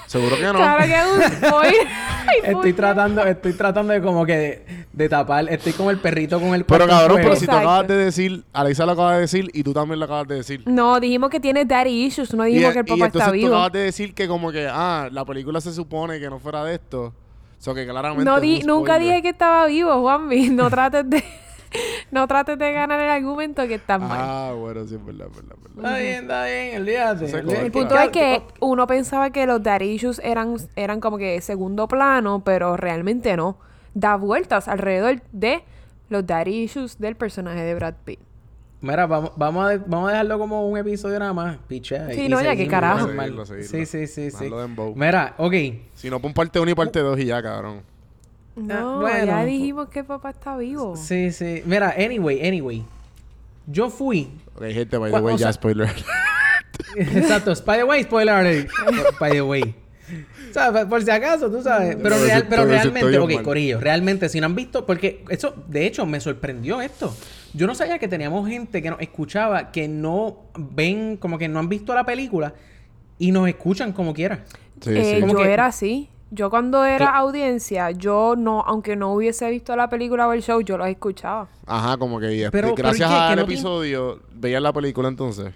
Seguro que no. claro que es un spoiler. Ay, Estoy tratando, estoy tratando de como que de, de tapar. Estoy como el perrito con el Pero cabrón, pero si tú Exacto. acabas de decir, Alexa lo acaba de decir y tú también lo acabas de decir. No, dijimos que tiene daddy issues, no Y, dijimos que el y papá entonces está tú vivo. acabas de decir que como que, ah, la película se supone que no fuera de esto. O sea, que claramente No es di, un nunca spoiler. dije que estaba vivo, Juanvi. No trates de *laughs* no trates de ganar el argumento que está mal. Ah, bueno, sí, es verdad, es verdad, es verdad. Está bien, está bien, olvídate. El punto es que uno pensaba que los daddy issues eran, eran como que segundo plano, pero realmente no. Da vueltas alrededor de los daddy issues del personaje de Brad Pitt. Mira, vamos, vamos, a, de- vamos a dejarlo como un episodio nada más. Pichea. Sí, y no, ya, qué seguimos carajo. normal. Seguirlo, seguirlo. Sí, sí, sí, sí. Mira, ok. Si no, pon parte 1 y parte 2 y ya, cabrón. No, bueno. ya dijimos que papá está vivo. Sí, sí. Mira, anyway, anyway. Yo fui. Ok, gente, by the way, ya sea- spoiler. *laughs* Exacto. By the way, spoiler alert. By the way. O sea, por- si acaso, tú sabes. Pero, Pero real- si pero realmente, ok, mal. Corillo, realmente, si no han visto, porque eso, de hecho, me sorprendió esto. Yo no sabía que teníamos gente que nos escuchaba que no ven, como que no han visto la película y nos escuchan como quiera. Sí, Eh, sí. Como yo que- era así. Yo cuando era audiencia, yo no, aunque no hubiese visto la película o el show, yo los escuchaba. Ajá, como que y es- Pero, gracias ¿por qué? ¿Que al no tiene- episodio, veías la película entonces.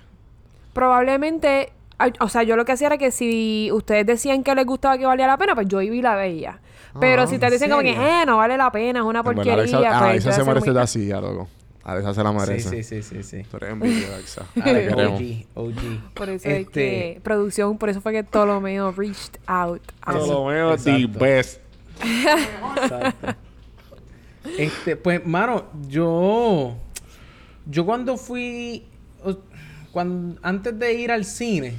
Probablemente, o sea, yo lo que hacía era que si ustedes decían que les gustaba que valía la pena, pues yo iba y la veía. Pero Ah, si ustedes ¿en decían como que, eh, no vale la pena, es una porquería, Alexa, pues ah, Alexa se merece muy- de así, ya, loco. Alexa se la Sí, merece. sí, sí, sí, sí. Tú eres envidia, Alexa. OG, OG. Por eso es Este, que producción, por eso fue que Ptolomeo reached out. Ptolomeo, the best. *laughs* Exacto. Este, pues, mano, yo. Yo cuando fui. Cuando, antes de ir al cine,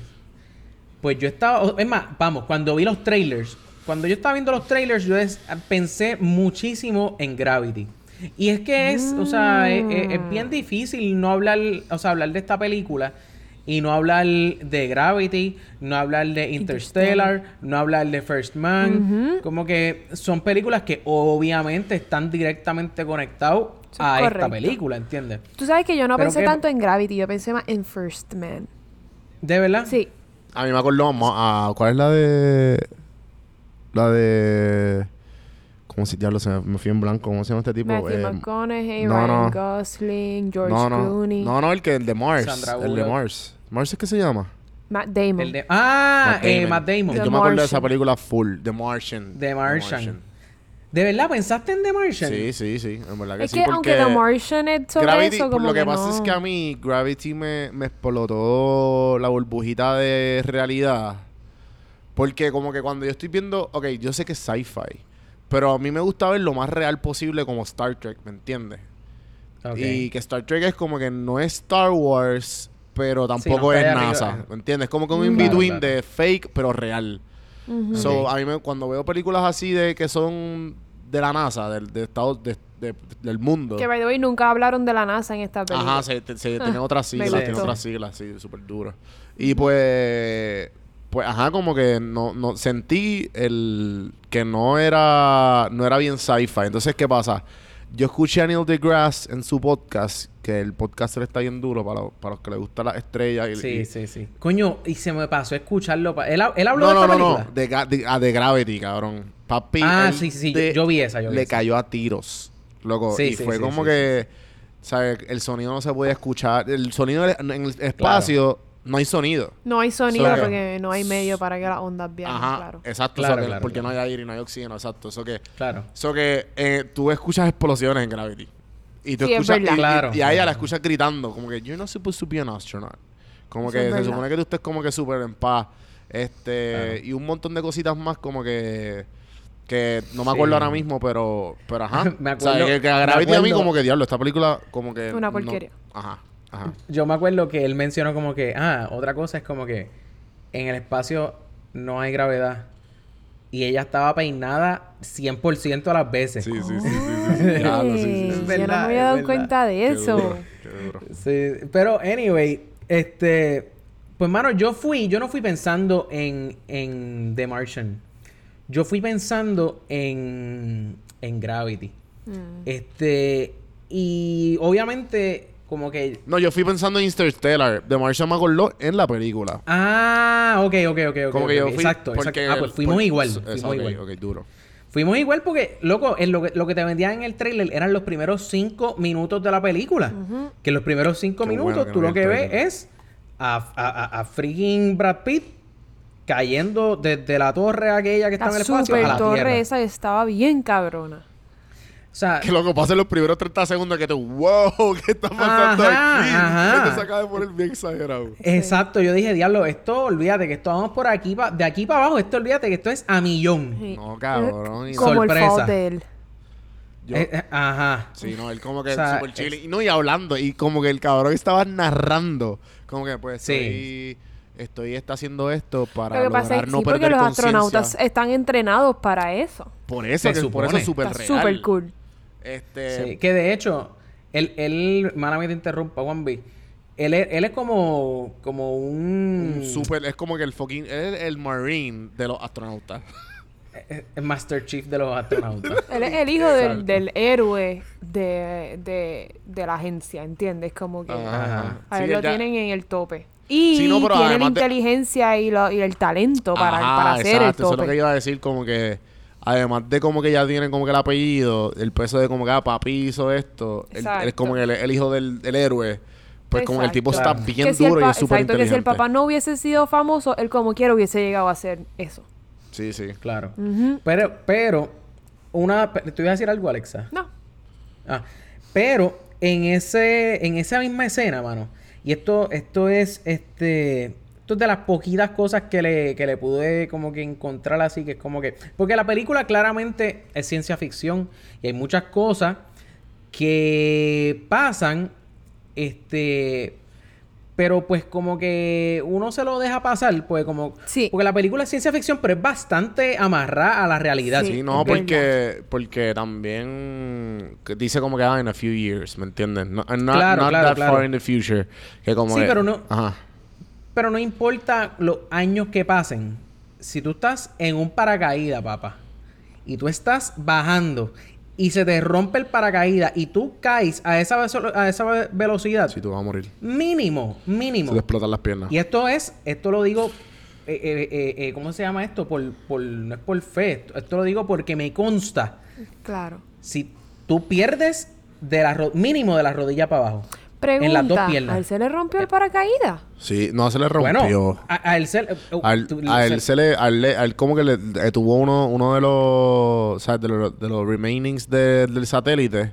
pues yo estaba. Es más, vamos, cuando vi los trailers. Cuando yo estaba viendo los trailers, yo es- pensé muchísimo en Gravity. Y es que es, o sea, es, es- es bien difícil no hablar, o sea, hablar de esta película y no hablar de Gravity, no hablar de Interstellar, no hablar de First Man. Como que son películas que obviamente están directamente conectados es a esta película, ¿entiendes? Tú sabes que yo no Pero pensé que- tanto en Gravity, yo pensé más en First Man. ¿De verdad? Sí. A mí me acuerdo más a ¿cuál es la de la de ¿cómo se diablo se me, me fui en blanco? ¿Cómo se llama este tipo? Matthew Eh, McConaughey, no, Ryan no. Gosling, George no, no, Clooney, no, no, el que el de Mars, Sandra el de. Mars. Mars es que se llama. Matt Damon. El de, ah, Matt eh, Damon. Matt Damon. The Yo me acuerdo de esa película full, The Martian. The Martian. ¿De verdad pensaste en The Martian? Sí, sí, sí, en verdad que es sí que porque aunque The Martian es sobre Gravity, eso, como lo que, que pasa no. es que a mí Gravity me, me explotó la burbujita de realidad. Porque como que cuando yo estoy viendo, ok, yo sé que es sci-fi, pero a mí me gusta ver lo más real posible como Star Trek, ¿me entiendes? Y que Star Trek es como que no es Star Wars, pero tampoco es arriba. NASA, ¿me entiendes? Como que un Mm. in-between Claro, claro. de fake, pero real. Ujú. So, a mí me, cuando veo películas así de que son de la NASA, del, de Estados, de- de- del mundo. Que by the way nunca hablaron de la NASA en esta película. Ajá, se, te- se tiene otras siglas, me tiene gustó. otras siglas, sí, súper duro. Y pues, pues, ajá, como que no, no, sentí el que no era, no era bien sci-fi. Entonces, ¿qué pasa? Yo escuché a Neil deGrasse en su podcast, que el podcast le está bien duro para, los- para los que les gusta las estrellas. Y, Sí, y- sí, sí. Coño, y se me pasó a escucharlo. pa- ¿Él, él habló No, de no, esta no, no, película? de, Ga- de, ah, de Gravity, cabrón. Papi, Ah, sí, sí, de- yo vi esa, yo vi Le esa. cayó a tiros, loco. Sí, y sí, fue sí, como que, ¿sabes? El sonido no se podía escuchar. El sonido en el espacio no hay sonido. No hay sonido Claro. porque no hay medio para que las ondas viajen, Ajá, claro. exacto. Claro, que- claro, porque claro. no hay aire y no hay oxígeno, exacto. Eso que, Claro. eso que eh, tú escuchas explosiones en Gravity. Y tú Sí, es escuchas, y, y- Claro. y a ella la escuchas gritando, como que you're not supposed to be an astronaut. Como Eso que se supone que tú estés como que súper en paz. Este, Claro. y un montón de cositas más como que que no me Sí. acuerdo ahora mismo, pero pero ajá. *laughs* Me o sea, acuerdo- que, que Gravity a mí acuerdo- como que diablo, esta película como que Una no- porquería. ajá, ajá. Yo me acuerdo que él mencionó como que, ah, otra cosa es como que en el espacio no hay gravedad. Y ella estaba peinada 100% a las veces. Sí, sí, sí, sí, yo no me había dado cuenta de Qué eso. duro, qué duro. Sí, pero anyway, este, pues mano, yo fui, yo no fui pensando en, en The Martian. Yo fui pensando en, en Gravity. Mm. Este, y obviamente como que... No, yo fui pensando en Interstellar. De me acordó en la película. Ah, ok, ok, ok, ok. Como ok, que yo ok, fui Exacto, porque exacto. Ah, pues fuimos por- igual. Fuimos igual. ok, duro. Fuimos igual porque, loco, en lo, que, lo que te vendían en el trailer eran los primeros cinco minutos de la película. Que en los primeros cinco Qué minutos bueno tú no lo que ves es a, a, a, a freaking Brad Pitt cayendo desde la torre aquella que está en La el espacio a la torre tierra. esa estaba bien cabrona. O sea, Que loco, pasen los primeros 30 segundos que tú, wow, ¿qué está pasando Ajá, aquí? ajá. Esto se acaba de poner bien exagerado. exacto. Yo dije, diablo, esto, olvídate que esto vamos por aquí, pa- de aquí para abajo, esto olvídate que esto es a millón. Sí. No, cabrón. y- Como Sorpresa. el fault de él. Yo- Eh, eh, ajá. Sí, no, él como que O sea, super chile. Y no, y hablando. Y como que el cabrón estaba narrando. Como que, pues, Sí. estoy, estoy está haciendo esto para Lo que pasa es lograr que no sí, porque perder los conciencia. astronautas están entrenados para eso. Por eso, que por eso es súper real. súper cool. Este... Sí, que de hecho, él, él, mala te interrumpa, Juan B. él es, él es como, como un... Un super, es como que el fucking, él es el marine de los astronautas. eh, eh, Master Chief de los astronautas. *laughs* Él es el hijo del, del héroe de, de, de la agencia, ¿entiendes? Como que Ajá. a él lo ya- tienen en el tope. Y Sí, no, pero tiene la de- inteligencia y, lo- y el talento para, Ajá, para hacer exacto, el Eso es lo que iba a decir, como que además de como que ya tienen como que el apellido, el peso de como que ah, papi hizo esto, él, él es como el, el hijo del, héroe, pues como el tipo está bien Que si el duro y es súper Exacto, que si el inteligente. papá no hubiese sido famoso, él como quiera hubiese llegado a hacer eso. Sí, sí. Claro. Pero, pero, una... ¿Te iba a decir algo, Alexa? No. Ah, pero en ese, en esa misma escena, mano, y esto, esto es, este, esto es de las poquitas cosas que le, que le pude como que encontrar así, que es como que, porque la película claramente es ciencia ficción y hay muchas cosas que pasan, este, pero pues como que uno se lo deja pasar, pues como, Sí. porque la película es ciencia ficción, pero es bastante amarrada a la realidad. Sí. Sí, no, porque, porque también que dice como que ah, in a few years, ¿me entiendes? No, not, Claro, not claro, that claro. far in the future. Que como Sí, que- pero no- Ajá. Pero no importa los años que pasen. Si tú estás en un paracaídas, papá, y tú estás bajando y se te rompe el paracaídas y tú caes a esa, a esa ve- velocidad, Si tú vas a morir. mínimo, Se mínimo. te explotan las piernas. Y esto es, esto lo digo, eh, eh, eh, eh, ¿cómo se llama esto? Por, por, no es por fe, esto, esto lo digo porque me consta. Claro. Si tú pierdes de la mínimo de la rodilla para abajo, Pregunta, en las dos piernas. ¿a él se le rompió el paracaídas? Sí, no se le rompió. Bueno, a, a él se, eh, A él, tú- a él se- se le, a él, le- a él como que le eh, tuvo uno, uno de los, ¿sabes? De los, de los remainings de- del satélite.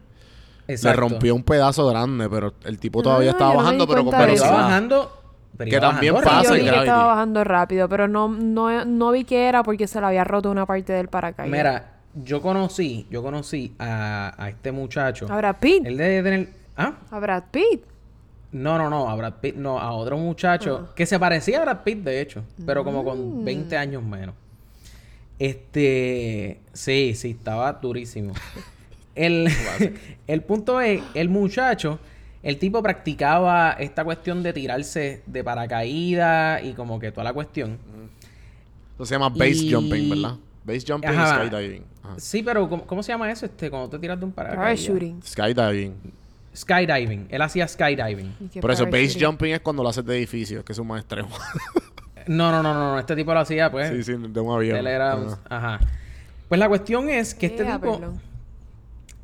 Le Exacto. rompió un pedazo grande, pero el tipo todavía Ah, estaba yo bajando, pero con velocidad. bajando. pero Que también bajando pasa yo en vi que estaba bajando rápido, pero no, no, no vi que era porque se le había roto una parte del paracaídas. Mira, yo conocí, yo conocí a, a este muchacho. A Brad Pitt. Él debe tener. ¿Ah? A Brad Pitt. No, no, no, a Brad Pitt, no, a otro muchacho que se parecía a Brad Pitt, de hecho, pero como Mm. con 20 años menos. Este, sí, sí, estaba durísimo. *laughs* El, *laughs* el punto es, el muchacho, el tipo practicaba esta cuestión de tirarse de paracaídas y como que toda la cuestión. Eso se llama base Y- jumping, ¿verdad? Base jumping Ajá. y skydiving. Ajá. Sí, pero ¿cómo, cómo se llama eso? Este, cuando te tiras de un paracaídas. Parachuting. Skydiving. Skydiving. Él hacía skydiving. ¿Y qué Por eso base jumping es cuando lo haces de edificios, que es un más *laughs* extremo. No, no, no, no, no. Este tipo lo hacía, pues. sí, sí, de un avión. Él era... Ajá. Ajá. Pues la cuestión es que este Ea, tipo perdón.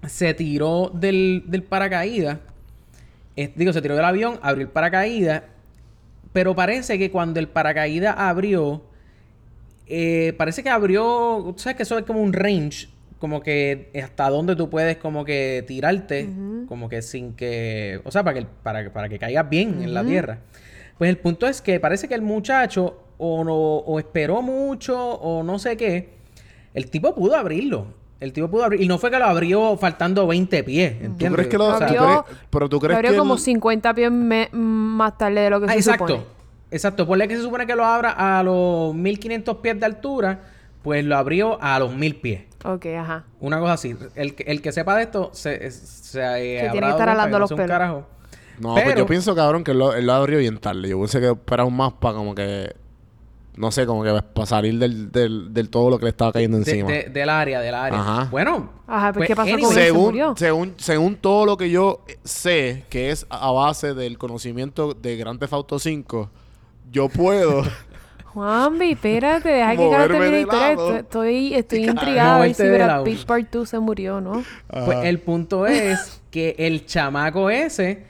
se tiró del, del paracaídas. Es- digo, se tiró del avión, abrió el paracaídas. Pero parece que cuando el paracaídas abrió... eh, parece que abrió... ¿Sabes que eso es como un range? Como que hasta dónde tú puedes como que tirarte. Como que sin que... O sea, para que, para, que- para que caigas bien en la tierra. Pues el punto es que parece que el muchacho o, no, o esperó mucho o no sé qué. El tipo pudo abrirlo. El tipo pudo abrir. Y no fue que lo abrió faltando 20 pies. ¿Entiendes? ¿Tú crees que lo... O sea, tú Abrió- crees- pero tú Lo crees abrió que... como él- 50 pies me- más tarde de lo que Ah, se exacto. supone. Exacto. Ponle que se supone que lo abra a los 1500 pies de altura. Pues lo abrió a los 1000 pies. Ok, ajá. Una cosa así. El, que- el que sepa de esto se, se, eh, Se habrá tiene que estar alando no los pelos. carajo. No, pues Pero- yo pienso, cabrón, que él lo, él lo abrió bien tarde. Yo pensé que esperaba más para como que... No sé, como que para salir del, del, del todo lo que le estaba cayendo De- encima. de- del área, del área. Ajá. Bueno. Ajá, pues, ¿qué pasó con se según, murió. según, según todo lo que yo sé, que es a base del conocimiento de Grand Theft Auto 5, yo puedo... *laughs* Juanvi, espérate, deja que Carlos Moverme termine la historia. Estoy, estoy *laughs* Cabrón. intrigada a ver si Brad. Pitt Part 2 se murió, ¿no? Pues el punto es que el chamaco ese,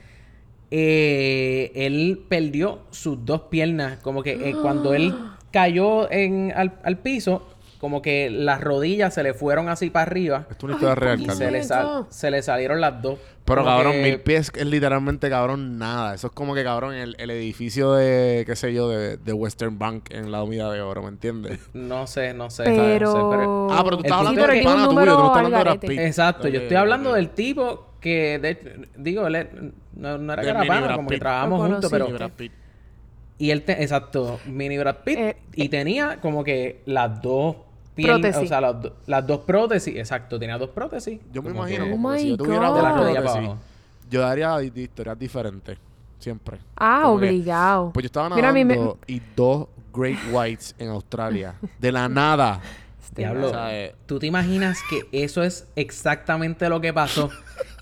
eh, él perdió sus dos piernas. Como que eh, cuando él *gasps* cayó en, al, al piso, como que las rodillas se le fueron así para arriba. Esto es una historia real, Y se le, sal- se le salieron las dos. Pero Como cabrón, que- mil pies es literalmente cabrón nada. Eso es como que cabrón el, el edificio de, qué sé yo, de, de Western Bank en la unidad de oro, ¿me entiendes? *laughs* No sé, no sé. Pero... No sé, pero- Ah, pero tú El estás punto hablando de que- pana tuyo, tú no estás hablando de. Pitt. Exacto, yo estoy hablando del tipo que, de- digo, él no, no era Del que era mini pana, Brad como que trabajamos juntos, pero... Y él, te- exacto, mini Brad Pitt. Eh, y tenía como que las dos piernas, Prótesis. o sea, las, do- las dos prótesis. Exacto, tenía dos prótesis. Yo me imagino que Oh como que si yo tuviera God. de la dos rodilla para prótesis, abajo. yo daría historias diferentes. Siempre. Ah, Como que- obligado. Pues yo estaba Mira, a mí me- nadando y dos Great Whites en Australia. De la nada. *laughs* Diablo. O sea, eh, ¿Tú te imaginas que eso es exactamente lo que pasó?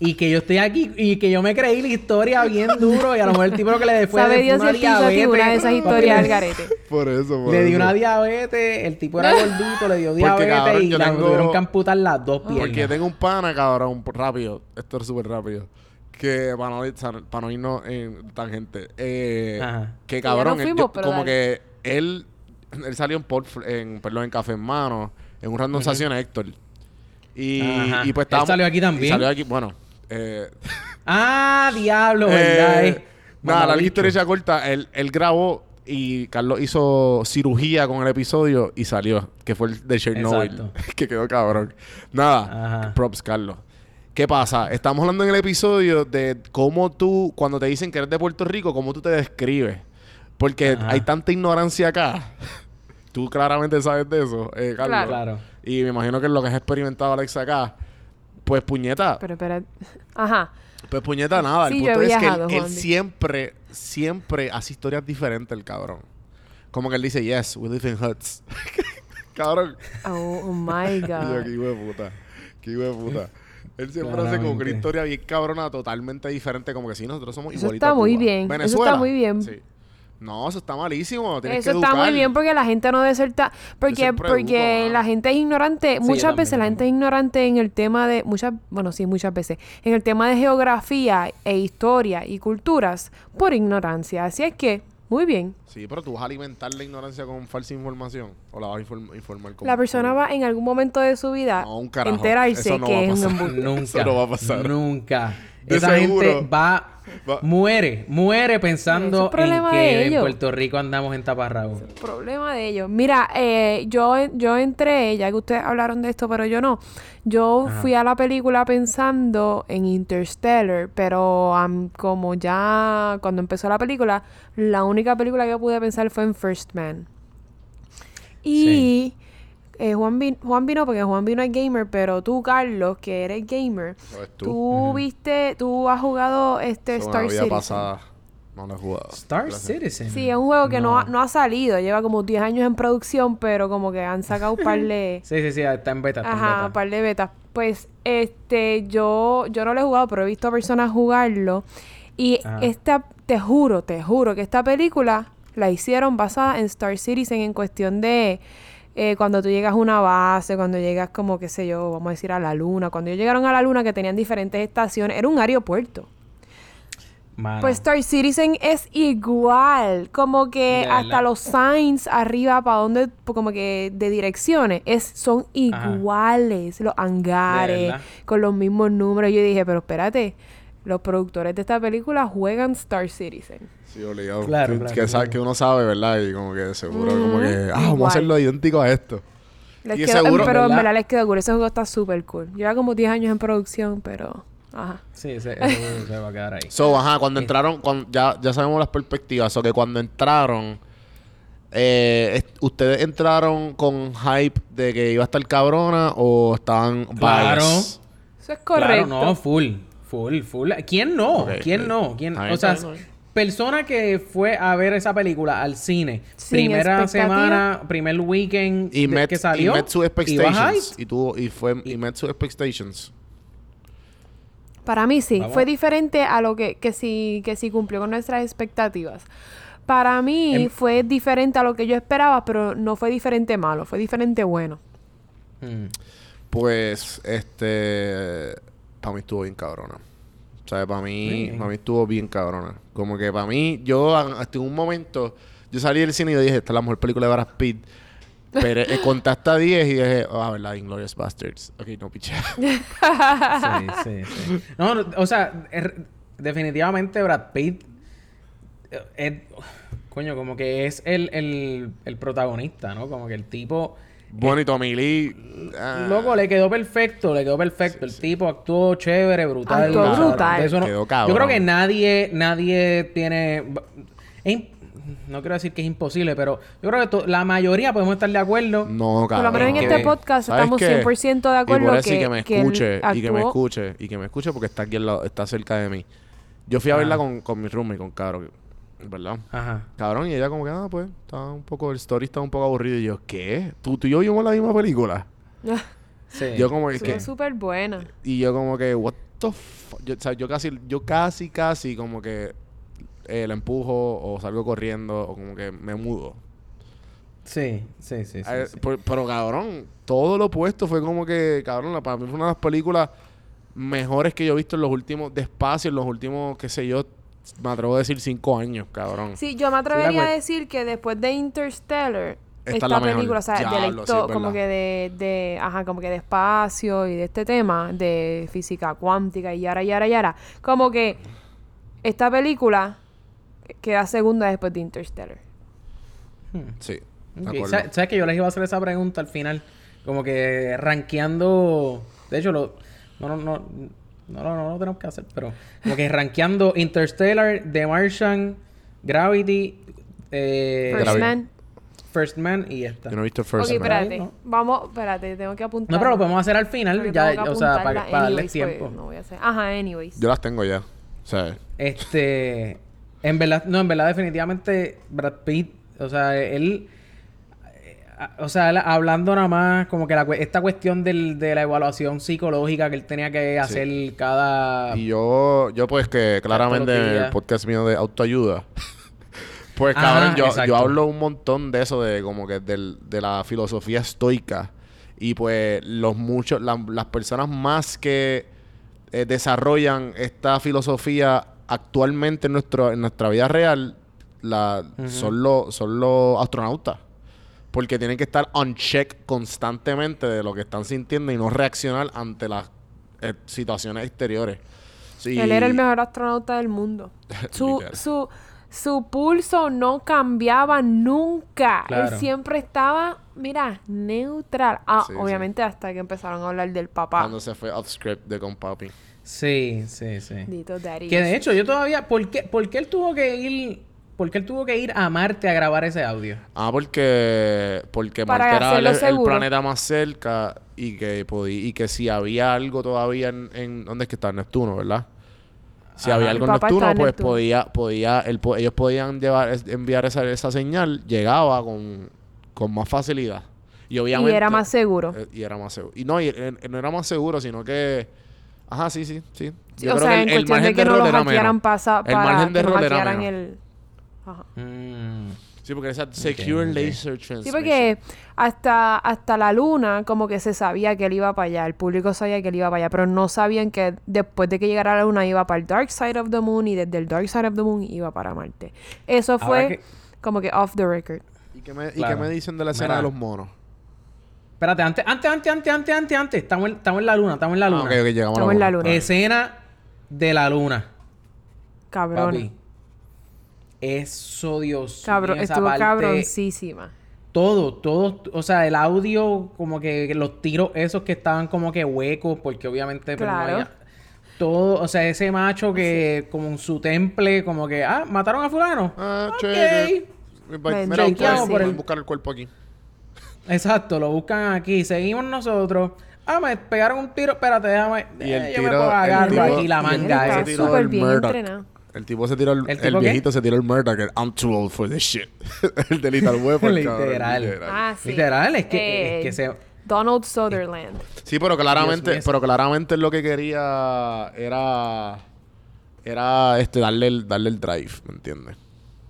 Y que yo estoy aquí y que yo me creí la historia bien duro y a lo mejor el tipo lo que le fue Sabe de Dios si una diabetes. una de esas historias al garete. Por eso, por Le dio una diabetes, el tipo era *laughs* gordito, le dio Porque, diabetes cabrón, y yo la tengo- tuvieron que amputar las dos piernas. Porque tengo un pana, cabrón, rápido. Esto es súper rápido. Que para no, para no irnos en tangente. Eh, Ajá. que cabrón, él- yo- como dale. que él, él salió en, Port- en, perdón, en Café en Mano, en un random session Héctor. Y, pues Él estábamos- salió aquí también. salió aquí, bueno. Eh, *laughs* Ah, diablo, eh, ¿verdad? eh? nada, la historia ya corta. Él, él grabó y Carlos hizo cirugía con el episodio y salió, que fue el de Chernobyl. *laughs* Que quedó cabrón. Nada, Ajá. props, Carlos. ¿Qué pasa? Estamos hablando en el episodio de cómo tú, cuando te dicen que eres de Puerto Rico, cómo tú te describes. Porque Ajá. hay tanta ignorancia acá. *laughs* tú claramente sabes de eso, eh, Carlos. Claro. Claro. Y me imagino que es lo que has experimentado Alex acá. Pues puñeta, Pero espera. *laughs* Ajá. pues puñeta nada. Sí, el yo he punto es que él, siempre, siempre hace historias diferentes, el cabrón. Como que él dice, yes, we live in huts. *laughs* cabrón. Oh, oh my *laughs* Y yo, God. qué hijo de puta. Qué hijo de puta. Él siempre hace como que una historia bien cabrona, totalmente diferente. Como que sí, nosotros somos Eso igualitos. está muy bien. Eso está Venezuela. muy bien. Sí. No, eso está malísimo. Tienes Eso que está muy bien porque la gente no deserta. Porque, porque la gente es ignorante. muchas veces la gente es ignorante en el tema de. muchas Bueno, sí, muchas veces. En el tema de geografía e historia y culturas por ignorancia. Así es que, muy bien. Sí, pero tú vas a alimentar la ignorancia con falsa información. O la vas a inform- informar con. La persona con- va en algún momento de su vida No, un carajo. enterarse Eso no va que es un pasar. embuste. *laughs* Nunca. Eso no va a pasar. Nunca. De Esa seguro. gente va, Va- Muere. Muere pensando es en que en. Puerto Rico andamos en taparrabo. Problema de ellos. Mira, eh, yo, yo entré, ya que ustedes hablaron de esto, pero yo no. Yo Ajá. fui a la película pensando en Interstellar, pero como ya cuando empezó la película, la única película que pude pensar fue en First Man. Y eh, Juan, vino, Juan vino porque Juan vino es gamer, pero tú, Carlos, que eres gamer, ¿Sabes tú, tú? viste, tú has jugado este Eso, Star una vida Citizen. pasada. No lo he jugado. Star Gracias. Citizen. Sí, es un juego que no. ha, no ha salido, lleva como 10 años en producción, pero como que han sacado un par de... *laughs* Sí, sí, sí, está en beta. Está en Ajá, beta. un par de betas. Pues, este, yo, yo no lo he jugado, pero he visto a personas jugarlo. Y Ajá. esta, te juro, te juro que esta película la hicieron basada en Star Citizen en cuestión de eh, cuando tú llegas a una base, cuando llegas como, qué sé yo, vamos a decir a la luna. Cuando ellos llegaron a la luna, que tenían diferentes estaciones, era un aeropuerto. Mano. Pues Star Citizen es igual, como que De hasta los signs arriba para donde, po- como que de direcciones, es, son Ajá. iguales, los hangares, con los mismos números. Yo dije, pero espérate, los productores de esta película juegan Star Citizen. Sí, obligado. Claro, que, claro, que, sabe- claro. que uno sabe, ¿verdad? Y como que seguro, como que, ah, vamos a hacerlo idéntico a esto. Les Y quedó- seguro- pero en ¿verdad? les quedó cool. Ese juego está súper cool. Lleva como 10 años en producción, pero... Ajá. Sí, ese, ese juego se va a quedar ahí. So, ajá, cuando entraron, cuando, ya, ya sabemos las perspectivas. O que cuando entraron, eh, ¿ustedes entraron con hype de que iba a estar cabrona o estaban Claro. biased? Eso es correcto. Claro, no, full, full, full. ¿Quién no? ¿Quién ok. no? O sea, bien, persona que fue a ver esa película al cine, Sin primera semana, primer weekend Y de- met, que salió, y met sus expectations. Y, tuvo, y, fue, y met sus expectations. Para mí sí, Vamos. fue diferente a lo que, que sí, que sí cumplió con nuestras expectativas. Para mí Em- fue diferente a lo que yo esperaba, pero no fue diferente malo, fue diferente bueno. Mm. Pues, este. Para mí estuvo bien cabrona. O sea, para mí, para mí estuvo bien cabrona. Como que para mí, yo hasta en un momento, yo salí del cine y yo dije, esta es la mejor película de Brad Pitt. Pero eh, conté hasta 10 y dije, ah, verdad, Inglorious Bastards. Ok, no, piché. *laughs* Sí, sí, sí. No, no, o sea, er- definitivamente Brad Pitt es, coño, como que es el, el, el protagonista, ¿no? Como que el tipo... bueno, y Tommy Lee. ah, Loco, le quedó perfecto, le quedó perfecto. el tipo actuó chévere, brutal. Actuó brutal. eso no- Quedó yo creo que nadie, nadie tiene. no quiero decir que es imposible, pero yo creo que to- la mayoría podemos estar de acuerdo. No, Por cabrón. lo menos en este podcast ¿Sabes estamos qué? 100% de y acuerdo por eso que, y que me que él escuche, y que me escuche, y que me escuche porque está aquí al lado, está cerca de mí. Yo fui a verla con, con mi roommate, con Caro, ¿verdad? Ajá. Cabrón, y ella como que, ah, pues, estaba un poco, el story estaba un poco aburrido. Y yo, ¿qué? ¿Tú, tú y yo vimos la misma película? *laughs* Sí. Yo como que, Estuvo ¿qué? súper buena. Y yo como que, what the fuck? Yo, o sea, yo casi, yo casi, casi como que eh, la empujo o salgo corriendo o como que me mudo. Sí, sí, sí. sí, Eh, sí. por- pero cabrón, todo lo opuesto fue como que, cabrón, la- para mí fue una de las películas mejores que yo he visto en los últimos, despacio, en los últimos, qué sé yo, me atrevo a decir cinco años, cabrón. Sí, yo me atrevería a decir que después de Interstellar, Esta es esta película, o sea, de la Diablo, sí, como que de, de, ajá, como que de espacio y de este tema de física cuántica y yara, yara, yara, como que esta película queda segunda después de Interstellar. Sí, de acuerdo. sa- ¿Sabes que yo les iba a hacer esa pregunta al final? Como que rankeando. De hecho, lo, no, no, no, no, no, no lo tenemos que hacer, pero como que rankeando Interstellar, The Martian, Gravity, eh, First Man. First Man y esta. Yo no he visto Ok, First Man. espérate. ¿no? Vamos, espérate, tengo que apuntar. No, pero lo podemos hacer al final, ya, o sea, para, para darles anyways, tiempo. pues, no voy a hacer. Ajá, anyways. Yo las tengo ya. O sea, Este, en verdad, no, en verdad definitivamente Brad Pitt, o sea, él, o sea, hablando nada más como que la, esta cuestión del, de la evaluación psicológica que él tenía que hacer cada... y yo, yo pues que claramente en el podcast mío de autoayuda, *laughs* pues Ajá, cabrón, yo, yo hablo un montón de eso, de como que del, de la filosofía estoica. Y pues los muchos, la- las personas más que eh, desarrollan esta filosofía actualmente en, nuestro, en nuestra vida real, la, son, los, son los astronautas. Porque tienen que estar on check constantemente de lo que están sintiendo y no reaccionar ante las eh, situaciones exteriores. Sí. Él era el mejor astronauta del mundo. *laughs* Su, su, su pulso no cambiaba nunca. Claro. Él siempre estaba, mira, neutral. Ah, Sí, sí. obviamente hasta que empezaron a hablar del papá. Cuando se fue off script de con papi. Sí, sí, sí. Dito Daddy. Que de hecho yo todavía, ¿por qué, por qué él tuvo que ir, por qué él tuvo que ir a Marte a grabar ese audio? Ah, porque, porque Para Marte era el, el seguro. planeta más cerca y que podí- y que si había algo todavía en, en ¿dónde es que está? En Neptuno, ¿verdad? Si Ajá. había algo El en Neptuno, pues Neptuno. podía, podía, el ellos podían llevar, enviar esa, esa señal, llegaba con, con más facilidad. Y obviamente. y era más seguro. eh, y era más seguro. Y no, y, eh, no era más seguro, sino que. Ajá, sí, sí, sí. Sí, Yo o creo sea, que en el, el cuestión de margen que de no lo hackearan pasa, El para margen de que no hackearan el... Ajá. Mm. Sí, porque esa Secure. Laser Sí, Transmission. porque hasta, hasta la luna como que se sabía que él iba para allá, el público sabía que él iba para allá, pero no sabían que después de que llegara a la luna iba para el Dark Side of the Moon y desde el Dark Side of the Moon iba para Marte. Eso fue que- como que off the record. ¿Y qué me, y Claro. qué me dicen de la escena Mira. de los monos? Espérate, antes, antes, antes, antes, antes, antes, antes. Estamos en, estamos en la luna, estamos en la Ah, luna. Estamos en la luna. Escena de la luna. Cabrón. Papi. Eso, Dios Cabrón, estuvo parte- cabroncísima. Todo, todo, o sea, el audio, como que los tiros esos que estaban como que huecos, porque obviamente pues, no Claro. había- todo, o sea, ese macho que como en su temple, como que, ah, mataron a fulano. Ah, Ok. chévere. Mira, Bendito ustedes sea. pueden buscar el cuerpo aquí. Exacto, lo buscan aquí, seguimos nosotros. Ah, me pegaron un tiro, espérate, déjame. Y el eh, yo me tiro- puedo agarrar aquí la manga el súper bien entrenado. El tipo se tiró el, ¿El el, tipo qué? viejito se tiró el Murdoch, el I'm too old for this shit. *laughs* el de Lethal Weapon, Literal. cabrón, Ah, sí. Literal, es que, Eh, es que se... Donald Sutherland. Sí, pero claramente, pero claramente lo que quería era era este darle el, darle el drive, ¿me entiendes?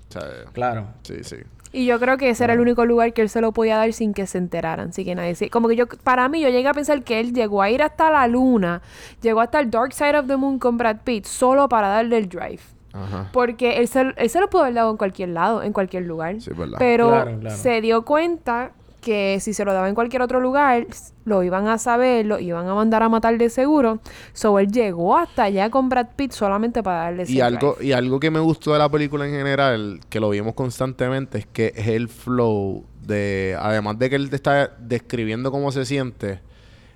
O sea, Claro. sí, sí. Y yo creo que ese era el único lugar que él se lo podía dar sin que se enteraran, sin que nadie se... Como que yo, para mí, yo llegué a pensar que él llegó a ir hasta la luna, llegó hasta el Dark Side of the Moon con Brad Pitt, solo para darle el drive. Ajá. Porque él se, él se lo pudo haber dado en cualquier lado, en cualquier lugar. Sí, es verdad. Pero Claro, claro. se dio cuenta que si se lo daba en cualquier otro lugar, lo iban a saber, lo iban a mandar a matar de seguro. So él llegó hasta allá con Brad Pitt solamente para darle Y algo, drive. y algo que me gustó de la película en general, que lo vimos constantemente, es que es el flow de. Además de que él te está describiendo cómo se siente,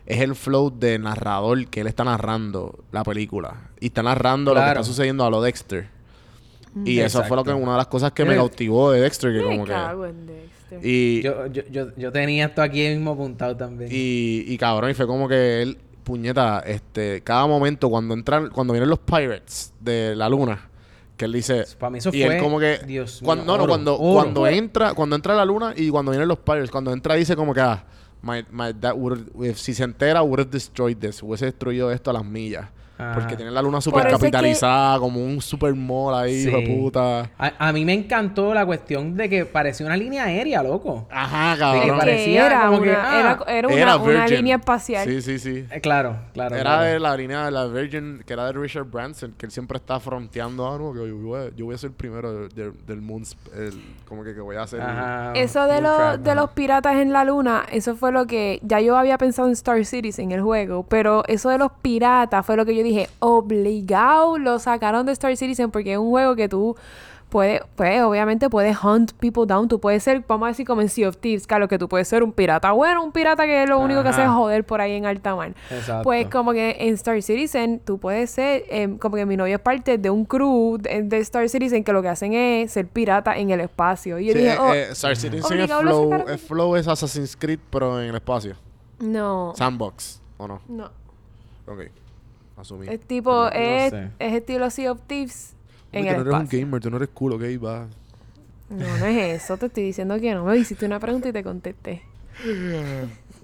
es el flow de narrador que él está narrando la película. Y está narrando lo que está sucediendo a lo Dexter. Y eso fue lo que Exacto. una de las cosas que me Eh, cautivó de Dexter, que Me como que. cago en Dexter. Y, Yo, yo, yo, yo tenía esto aquí mismo apuntado también. y, y cabrón, y fue como que él. puñeta, este, cada momento cuando entran, cuando vienen los pirates de la luna, que él dice, Para mí eso y fue. él como que, Dios mío, cuando, no, no, oro, cuando, oro. cuando entra, cuando entra la luna y cuando vienen los pirates, cuando entra dice como que, ah, my, my dad would, if- si se entera, would have destroyed this, hubiese destruido esto a las millas. Ajá. Porque tiene la luna super eso es que- capitalizada, como un super mall ahí, hijo de Sí. puta. A, a mí me encantó la cuestión de que parecía una línea aérea, loco. Ajá, De que cabrón. Parecía que era como una, que, ah, era, era una, Era una línea espacial. Sí, sí, sí. Eh, claro, claro. Era claro. de la línea de la Virgin, que era de Richard Branson, que él siempre está fronteando, ah, no, que yo voy a, yo voy a ser el primero de- de- del Moon, el- como que, que voy a hacer... Ajá, Eso de, Trap, de los piratas en la luna, eso fue lo que ya yo había pensado en Star Citizen, el juego, pero eso de los piratas fue lo que yo dije, obligado lo sacaron de Star Citizen porque es un juego que tú puedes, pues obviamente puedes hunt people down, tú puedes ser, vamos a decir como en Sea of Thieves, claro que tú puedes ser un pirata bueno, un pirata que lo único que hace es joder por ahí en alta mar. Exacto. Pues como que en Star Citizen tú puedes ser, em, como que mi novio es parte de un crew de, de Star Citizen que lo que hacen es ser pirata en el espacio. Y yo Sí, dije, eh, oh, eh, Star Citizen es Flow, sacaron. es Flow es Assassin's Creed, pero en el espacio. no, Sandbox, ¿o no? no. Ok, Es tipo, No es, sé. es estilo Sea of Thieves en el tú no eres un gamer, tú no eres cool, ok, va. No, no es eso, te estoy diciendo que no. Me hiciste una pregunta y te contesté.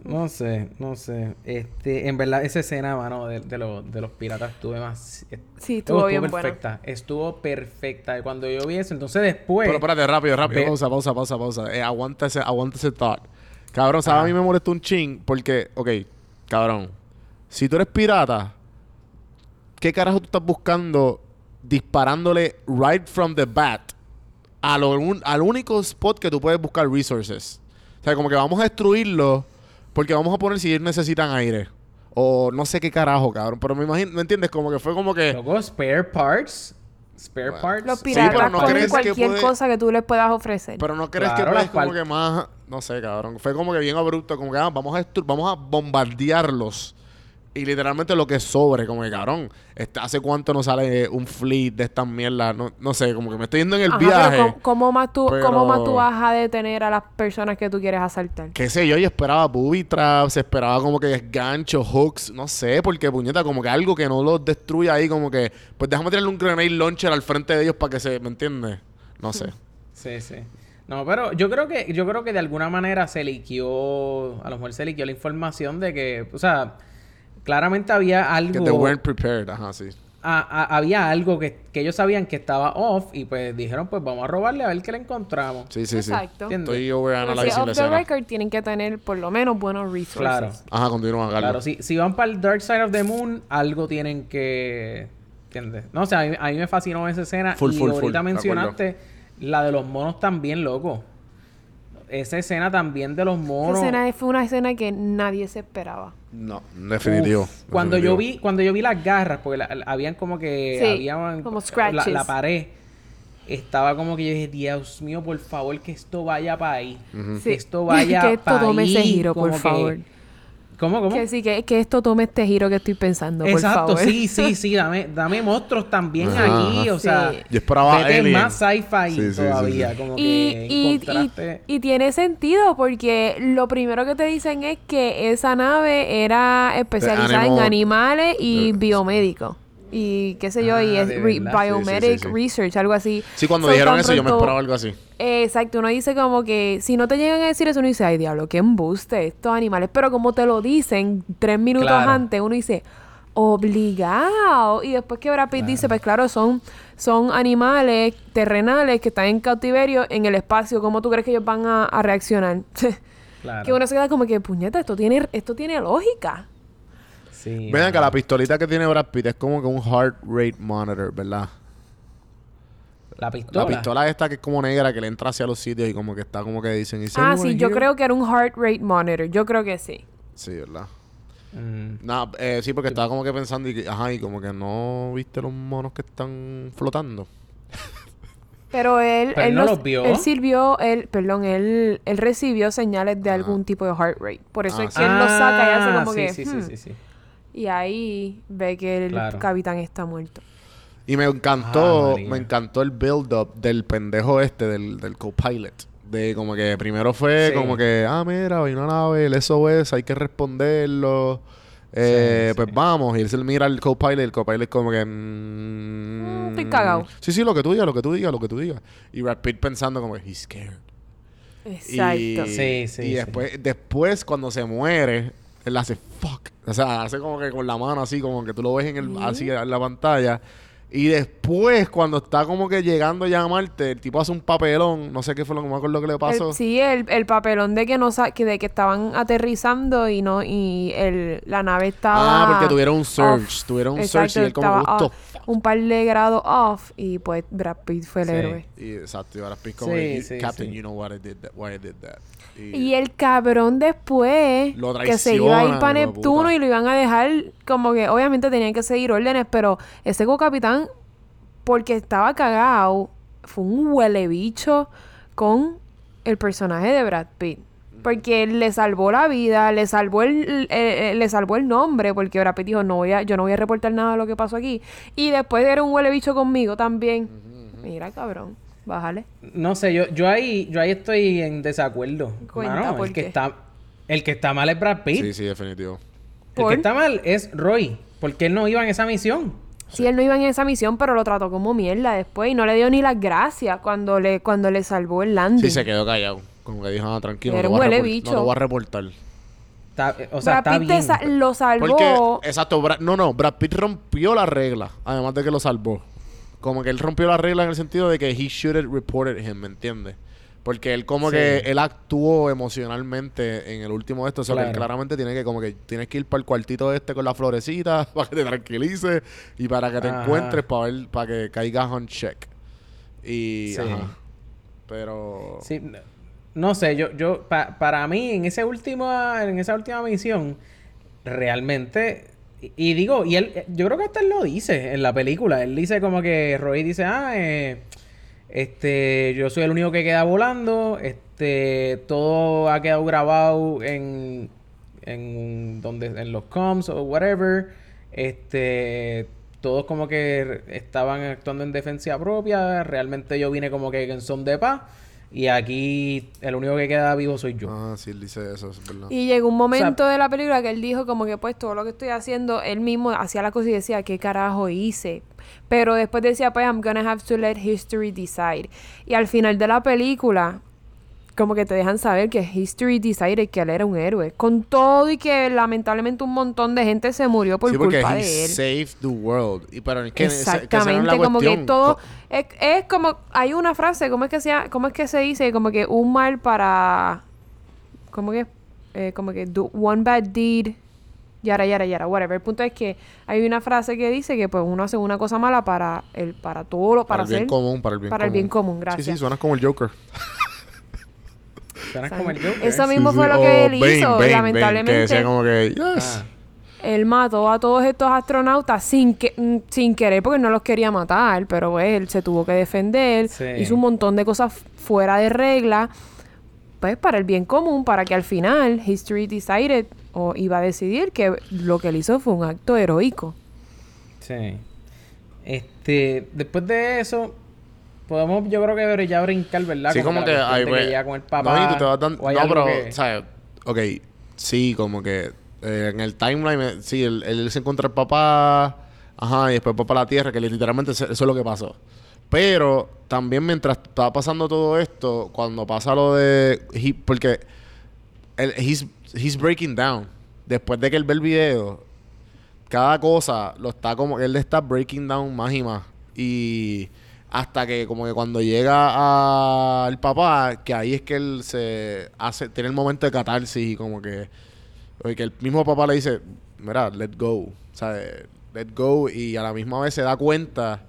No sé, no sé. Este, en verdad, esa escena, mano, de, de, los- de los piratas estuve más. Sí, estuvo bien buena. perfecta. Estuvo perfecta. Y Cuando yo vi eso, entonces después. Pero espérate, rápido, rápido. Ve- Pausa, pausa, pausa, pausa. Eh, aguanta, ese, aguanta ese thought. Cabrón, ¿sabes? A mí me molestó un ching porque, ok, cabrón. Si tú eres pirata, ¿qué carajo tú estás buscando disparándole right from the bat a lo un- al único spot que tú puedes buscar resources? O sea, como que vamos a destruirlo porque vamos a poner si ellos necesitan aire. O no sé qué carajo, cabrón. Pero me imagino, ¿me entiendes? Como que fue como que... Luego, spare parts. Spare Bueno. parts. Los Sí, piratas no cogen que cualquier puede- cosa que tú les puedas ofrecer. Pero no crees Claro, que las puedes como que más, no sé, cabrón. Fue como que bien abrupto, como que ah, vamos a vamos a bombardearlos. Y literalmente lo que sobre, como que cabrón, este, ¿hace cuánto no sale un fleet de estas mierdas? No, no sé, como que me estoy yendo en el Ajá, viaje. pero ¿cómo, cómo más tú, pero- ¿cómo más tú vas a detener a las personas que tú quieres asaltar? Qué sé yo, y esperaba booby traps, esperaba como que ganchos, hooks, no sé, porque puñeta, como que algo que no los destruya ahí, como que, pues déjame tirarle un grenade launcher al frente de ellos para que se, ¿me entiendes? No sé. *laughs* Sí, sí. No, pero yo creo que yo creo que de alguna manera se liquió, a lo mejor se liquió la información de que, o sea, claramente había algo Que they weren't prepared, ajá, sí. a- a- había algo que, que ellos sabían que estaba off y pues dijeron, pues vamos a robarle a ver qué le encontramos. Sí, sí, sí. Exacto. Estoy si overanalyzing es la off the escena. record, tienen que tener por lo menos buenos resources. Claro. Ajá, continúa, Carlos. Claro, si, si van para el Dark Side of the Moon, algo tienen que... ¿Entiendes? No, o sea, a mí, a mí me fascinó esa escena. Full, y full, full, ahorita de mencionaste la de los monos también, loco. Esa escena también de los Esa monos. escena fue una escena que nadie se esperaba. No, definitivo. Uf, cuando definitivo. yo vi cuando yo vi las garras porque la- la- habían como que Sí, habían como la, scratches. la pared estaba como que yo dije Dios mío por favor que esto vaya para ahí que Sí. esto vaya *laughs* que esto pa' tome ese ahí, giro, por como que- favor. Cómo cómo Que sí, que, que esto tome este giro que estoy pensando, por exacto favor. sí sí sí dame dame monstruos también Ajá, aquí ajá. o sea. Yo esperaba vete más sci-fi Sí, sí, sí, todavía sí. como Y, que y, encontraste y, y tiene sentido porque lo primero que te dicen es que esa nave era especializada en animal- animales y de- biomédico. Y qué sé yo, y Ah, es re- biomedic Sí, sí, sí, sí. research, algo así. Sí, cuando So, dijeron eso, yo me esperaba algo así. Eh, Exacto, uno dice como que si no te llegan a decir eso, uno dice, ay diablo, qué embuste estos animales. Pero como te lo dicen tres minutos Claro. antes, uno dice, obligado. Y después que Brad Pitt dice, pues claro, son, son animales terrenales que están en cautiverio en el espacio. ¿Cómo tú crees que ellos van a, a reaccionar? *laughs* claro que uno se queda como que, puñeta, esto tiene, esto tiene lógica. Sí Ven acá, la pistolita que tiene Brad Pitt es como que un heart rate monitor, ¿verdad? la pistola La pistola esta que es como negra, que le entra hacia los sitios y como que está como que dicen... "Is Ah, sí, yo here?" creo que era un heart rate monitor. Yo creo que sí. Sí, ¿verdad? Mm. Nah, eh, sí, porque estaba como que pensando y que, ajá, y como que no viste los monos que están flotando. Pero él, Pero él no los vio. Él sirvió, él, perdón, él, él recibió señales de algún tipo de heart rate. Por eso Ah, es sí. que él lo saca y hace Ah, como sí, que. sí, "Hmm". sí, sí, sí. Y ahí ve que el Claro. capitán está muerto. Y me encantó, Ah, me encantó el build-up del pendejo este, del, del co-pilot. De como que primero fue Sí. como que, ah, mira, hay una nave, el SOS, hay que responderlo. Eh, Sí, pues sí. vamos. Y él se mira al co-pilot y el co-pilot como que... mm, estoy cagado. Sí, sí, lo que tú digas, lo que tú digas, lo que tú digas. Y Brad Pitt pensando como, he's scared. Exacto. Y, Sí, sí, y sí. después, después, cuando se muere, él hace fuck. O sea, hace como que con la mano así, como que tú lo ves en el, así en la pantalla. Y después, cuando está como que llegando ya a Marte, el tipo hace un papelón. No sé qué fue lo que me acuerdo que le pasó. El- sí, el, el papelón de que no sa- que de que estaban aterrizando y no y el, la nave estaba Ah, porque tuvieron un surge, off. tuvieron un Exacto, surge y él como, off. un par de grados off y pues Brad Pitt fue el Sí. héroe. Y exacto, y ahora como, Sí, que, sí, Captain, sí. you know what I did that, why I did that. Y el cabrón después Lo que se iba a ir para Neptuno y lo iban a dejar como que obviamente tenían que seguir órdenes, pero ese co-capitán porque estaba cagado fue un huele bicho con el personaje de Brad Pitt. Porque él le salvó la vida, le salvó el, el- le salvó el nombre, porque Brad Pitt dijo, no voy a, yo no voy a reportar nada de lo que pasó aquí. Y después era un huele bicho conmigo también. Mira, cabrón, bájale. No sé, yo, yo ahí, yo ahí estoy en desacuerdo. Cuenta, Mano, ¿por el que está, el que está mal es Brad Pitt. Sí, sí, definitivo. El ¿Por? que está mal es Roy, porque él no iba en esa misión. Sí, él no iba en esa misión, pero lo trató como mierda después y no le dio ni las gracias cuando le, cuando le salvó el landing. Sí, se quedó callado. Como que dijo, ah, tranquilo, no, huele bicho. no lo voy a reportar. Está- o sea, Brad está Pitt te bien. sa- lo salvó. Porque, exacto, no, no, Brad Pitt rompió la regla, además de que lo salvó. Como que él rompió la regla en el sentido de que he should have reported him, ¿me entiendes? Porque él como Sí. que él actuó emocionalmente en el último de esto, o sea, que él claramente tiene que como que tienes que ir para el cuartito este con la florecita *laughs* para que te tranquilices y para que te Ajá. encuentres para ver para que caigas on check. Y Sí. ajá. Pero Sí, no- no sé, yo, yo, pa- para mí, en ese último, en esa última misión, realmente, y, digo, y él, yo creo que hasta él lo dice en la película. Él dice como que Roy dice, ah, eh, este, yo soy el único que queda volando, este, todo ha quedado grabado en, en donde, en los comms o whatever, este, todos como que estaban actuando en defensa propia, realmente yo vine como que en son de paz. Y aquí el único que queda vivo soy yo. ah, sí, él dice eso, es verdad. Y llegó un momento de la película que él dijo como que pues todo lo que estoy haciendo, él mismo hacía la cosa y decía, ¿qué carajo hice? Pero después decía, pues I'm gonna have to let history decide. Y al final de la película, como que te dejan saber que history decided que él era un héroe. Con todo y que lamentablemente un montón de gente se murió por sí, culpa he de él. saved the world. Y es que, Exactamente, como que todo es, es como hay una frase, ¿cómo es que se cómo es que se dice? Como que un mal para ¿cómo que eh, como que do one bad deed yara yara yara whatever. El punto es que hay una frase que dice que pues uno hace una cosa mala para el para todo lo para para, el bien común, para el bien para común. el bien común, Sí, gracias. sí, suenas como el Joker. Suena como el Joker. Eso mismo Sí, fue sí. lo que él Bane, hizo, Bane, Bane, lamentablemente. que decía como que, yes. Ah. Él mató a todos estos astronautas sin que mm, sin querer porque no los quería matar, pero pues, él se tuvo que defender, Sí. hizo un montón de cosas fuera de regla, pues para el bien común, para que al final History decided o iba a decidir que lo que él hizo fue un acto heroico. Sí. Este, después de eso, podemos, yo creo que ya brincar, ¿verdad? Sí, como que, ay, pues, llega con el papá. No, y tú te vas dando... No, pero, que- ¿sabes? Ok, sí, como que eh, en el timeline, eh, sí, él, él se encuentra el papá, ajá, y después papá a la tierra, que literalmente eso es lo que pasó. Pero también mientras estaba pasando todo esto, cuando pasa lo de... he- porque él, he's, he's breaking down. Después de que él ve el video, cada cosa lo está como él le está breaking down más y más y hasta que como que cuando llega al papá que ahí es que él se hace tiene el momento de catarsis y como que que el mismo papá le dice mira let go ¿sabes? let go y a la misma vez se da cuenta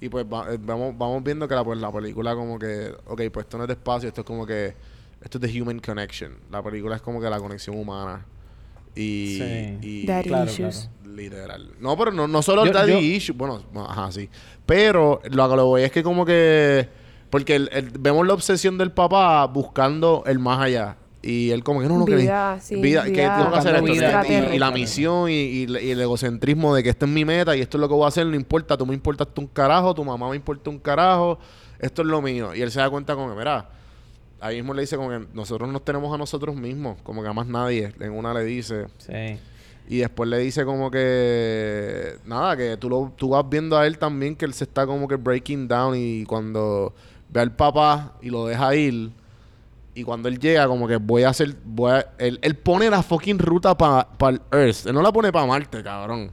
y pues va- eh, vamos vamos viendo que la, pues, la película como que ok pues esto no es de espacio esto es como que esto es the human connection la película es como que la conexión humana y, Sí. y- Daddy claro, issues. Literal. No, pero no, no solo el Yo- daddy yo- issue. Bueno, no, ajá, sí. Pero lo que lo voy es que como que... Porque el- el- vemos la obsesión del papá buscando el más allá. Y él como que no, no, que... Vida, sí, vida, que tengo que hacer esto. Vida Y- y, la misión y, y- y el egocentrismo de que esta es mi meta y esto es lo que voy a hacer, no importa, tú me importaste un carajo, tu mamá me importa un carajo, esto es lo mío. Y él se da cuenta como que, mira, ahí mismo le dice como que nosotros nos tenemos a nosotros mismos, como que a más nadie. En una le dice... Sí. Y después le dice como que... Nada, que tú, lo, tú vas viendo a él también que él se está como que breaking down y cuando ve al papá y lo deja ir... Y cuando él llega, como que voy a hacer... Voy a- él, él pone la fucking ruta para el Earth. Él no la pone para Marte, cabrón.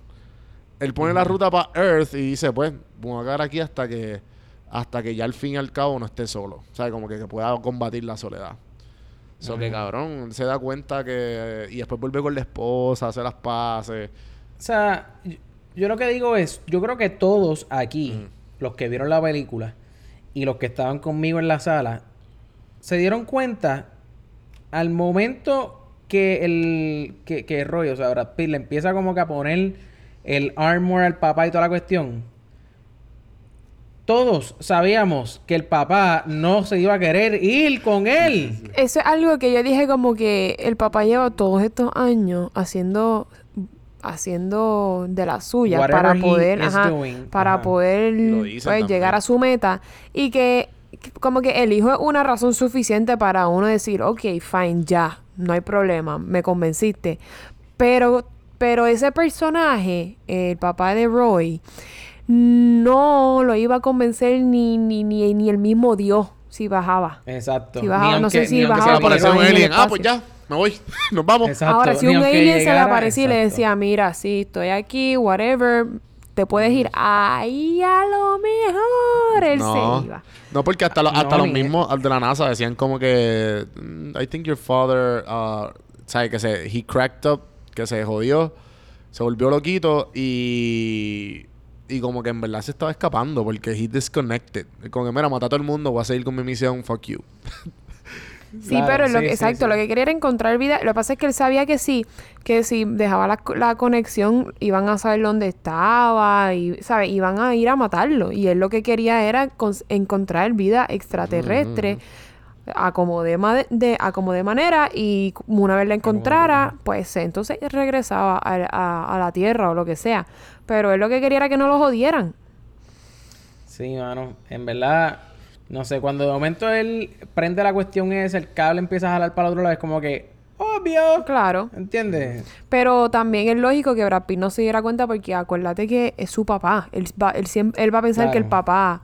Él pone la ruta para Earth y dice, pues, voy a quedar aquí hasta que... Hasta que ya al fin y al cabo no esté solo. O sea, como que, que pueda combatir la soledad. So que cabrón, se da cuenta que... Y después vuelve con la esposa, hace las paces. O sea, yo, yo lo que digo es, yo creo que todos aquí, los que vieron la película y los que estaban conmigo en la sala, se dieron cuenta al momento que el que, que Roy, o sea, Brad Pitt le empieza como que a poner el armor al papá y toda la cuestión. Todos sabíamos que el papá no se iba a querer ir con él. Eso es algo que yo dije como que el papá lleva todos estos años haciendo haciendo de la suya Whatever para poder ajá, para Ajá. poder pues, llegar a su meta y que que como que el hijo es una razón suficiente para uno decir, ok, fine, ya, no hay problema, me convenciste. Pero, pero ese personaje, el papá de Roy, no lo iba a convencer ni, ni, ni, ni el mismo Dios si bajaba. Exacto. Si bajaba, no sé si bajaba se un alien. Ah, pues ya, me voy. *laughs* Nos vamos. Exacto. Ahora, si ni un alien se le aparecía y le decía, mira, sí, estoy aquí, whatever, te puedes ir. Ahí a lo mejor él no, se iba. no, porque hasta, los- No, hasta los mismos al de la NASA decían como que... mm, I think your father... Uh, ¿Sabes? Que se... He cracked up. Que se jodió. Se volvió loquito y... Y como que en verdad se estaba escapando porque he disconnected. Como que, mira, mata a todo el mundo, voy a seguir con mi misión, fuck you. Sí, Claro, pero lo sí, que, sí, exacto, sí. lo que quería era encontrar vida. Lo que pasa es que él sabía que sí, que si dejaba la, la conexión, iban a saber dónde estaba y, ¿sabes? Iban a ir a matarlo. Y él lo que quería era encontrar vida extraterrestre. A como de, manera y una vez la encontrara, pues entonces regresaba a, a- a la tierra o lo que sea. Pero él lo que quería era que no lo jodieran. Sí, mano. En verdad, no sé, cuando de momento él prende la cuestión esa, el cable empieza a jalar para el otro lado, es como que, obvio. Claro. ¿Entiendes? Pero también es lógico que Brad Pitt no se diera cuenta porque acuérdate que es su papá. Él va, él siempre, él va a pensar que el papá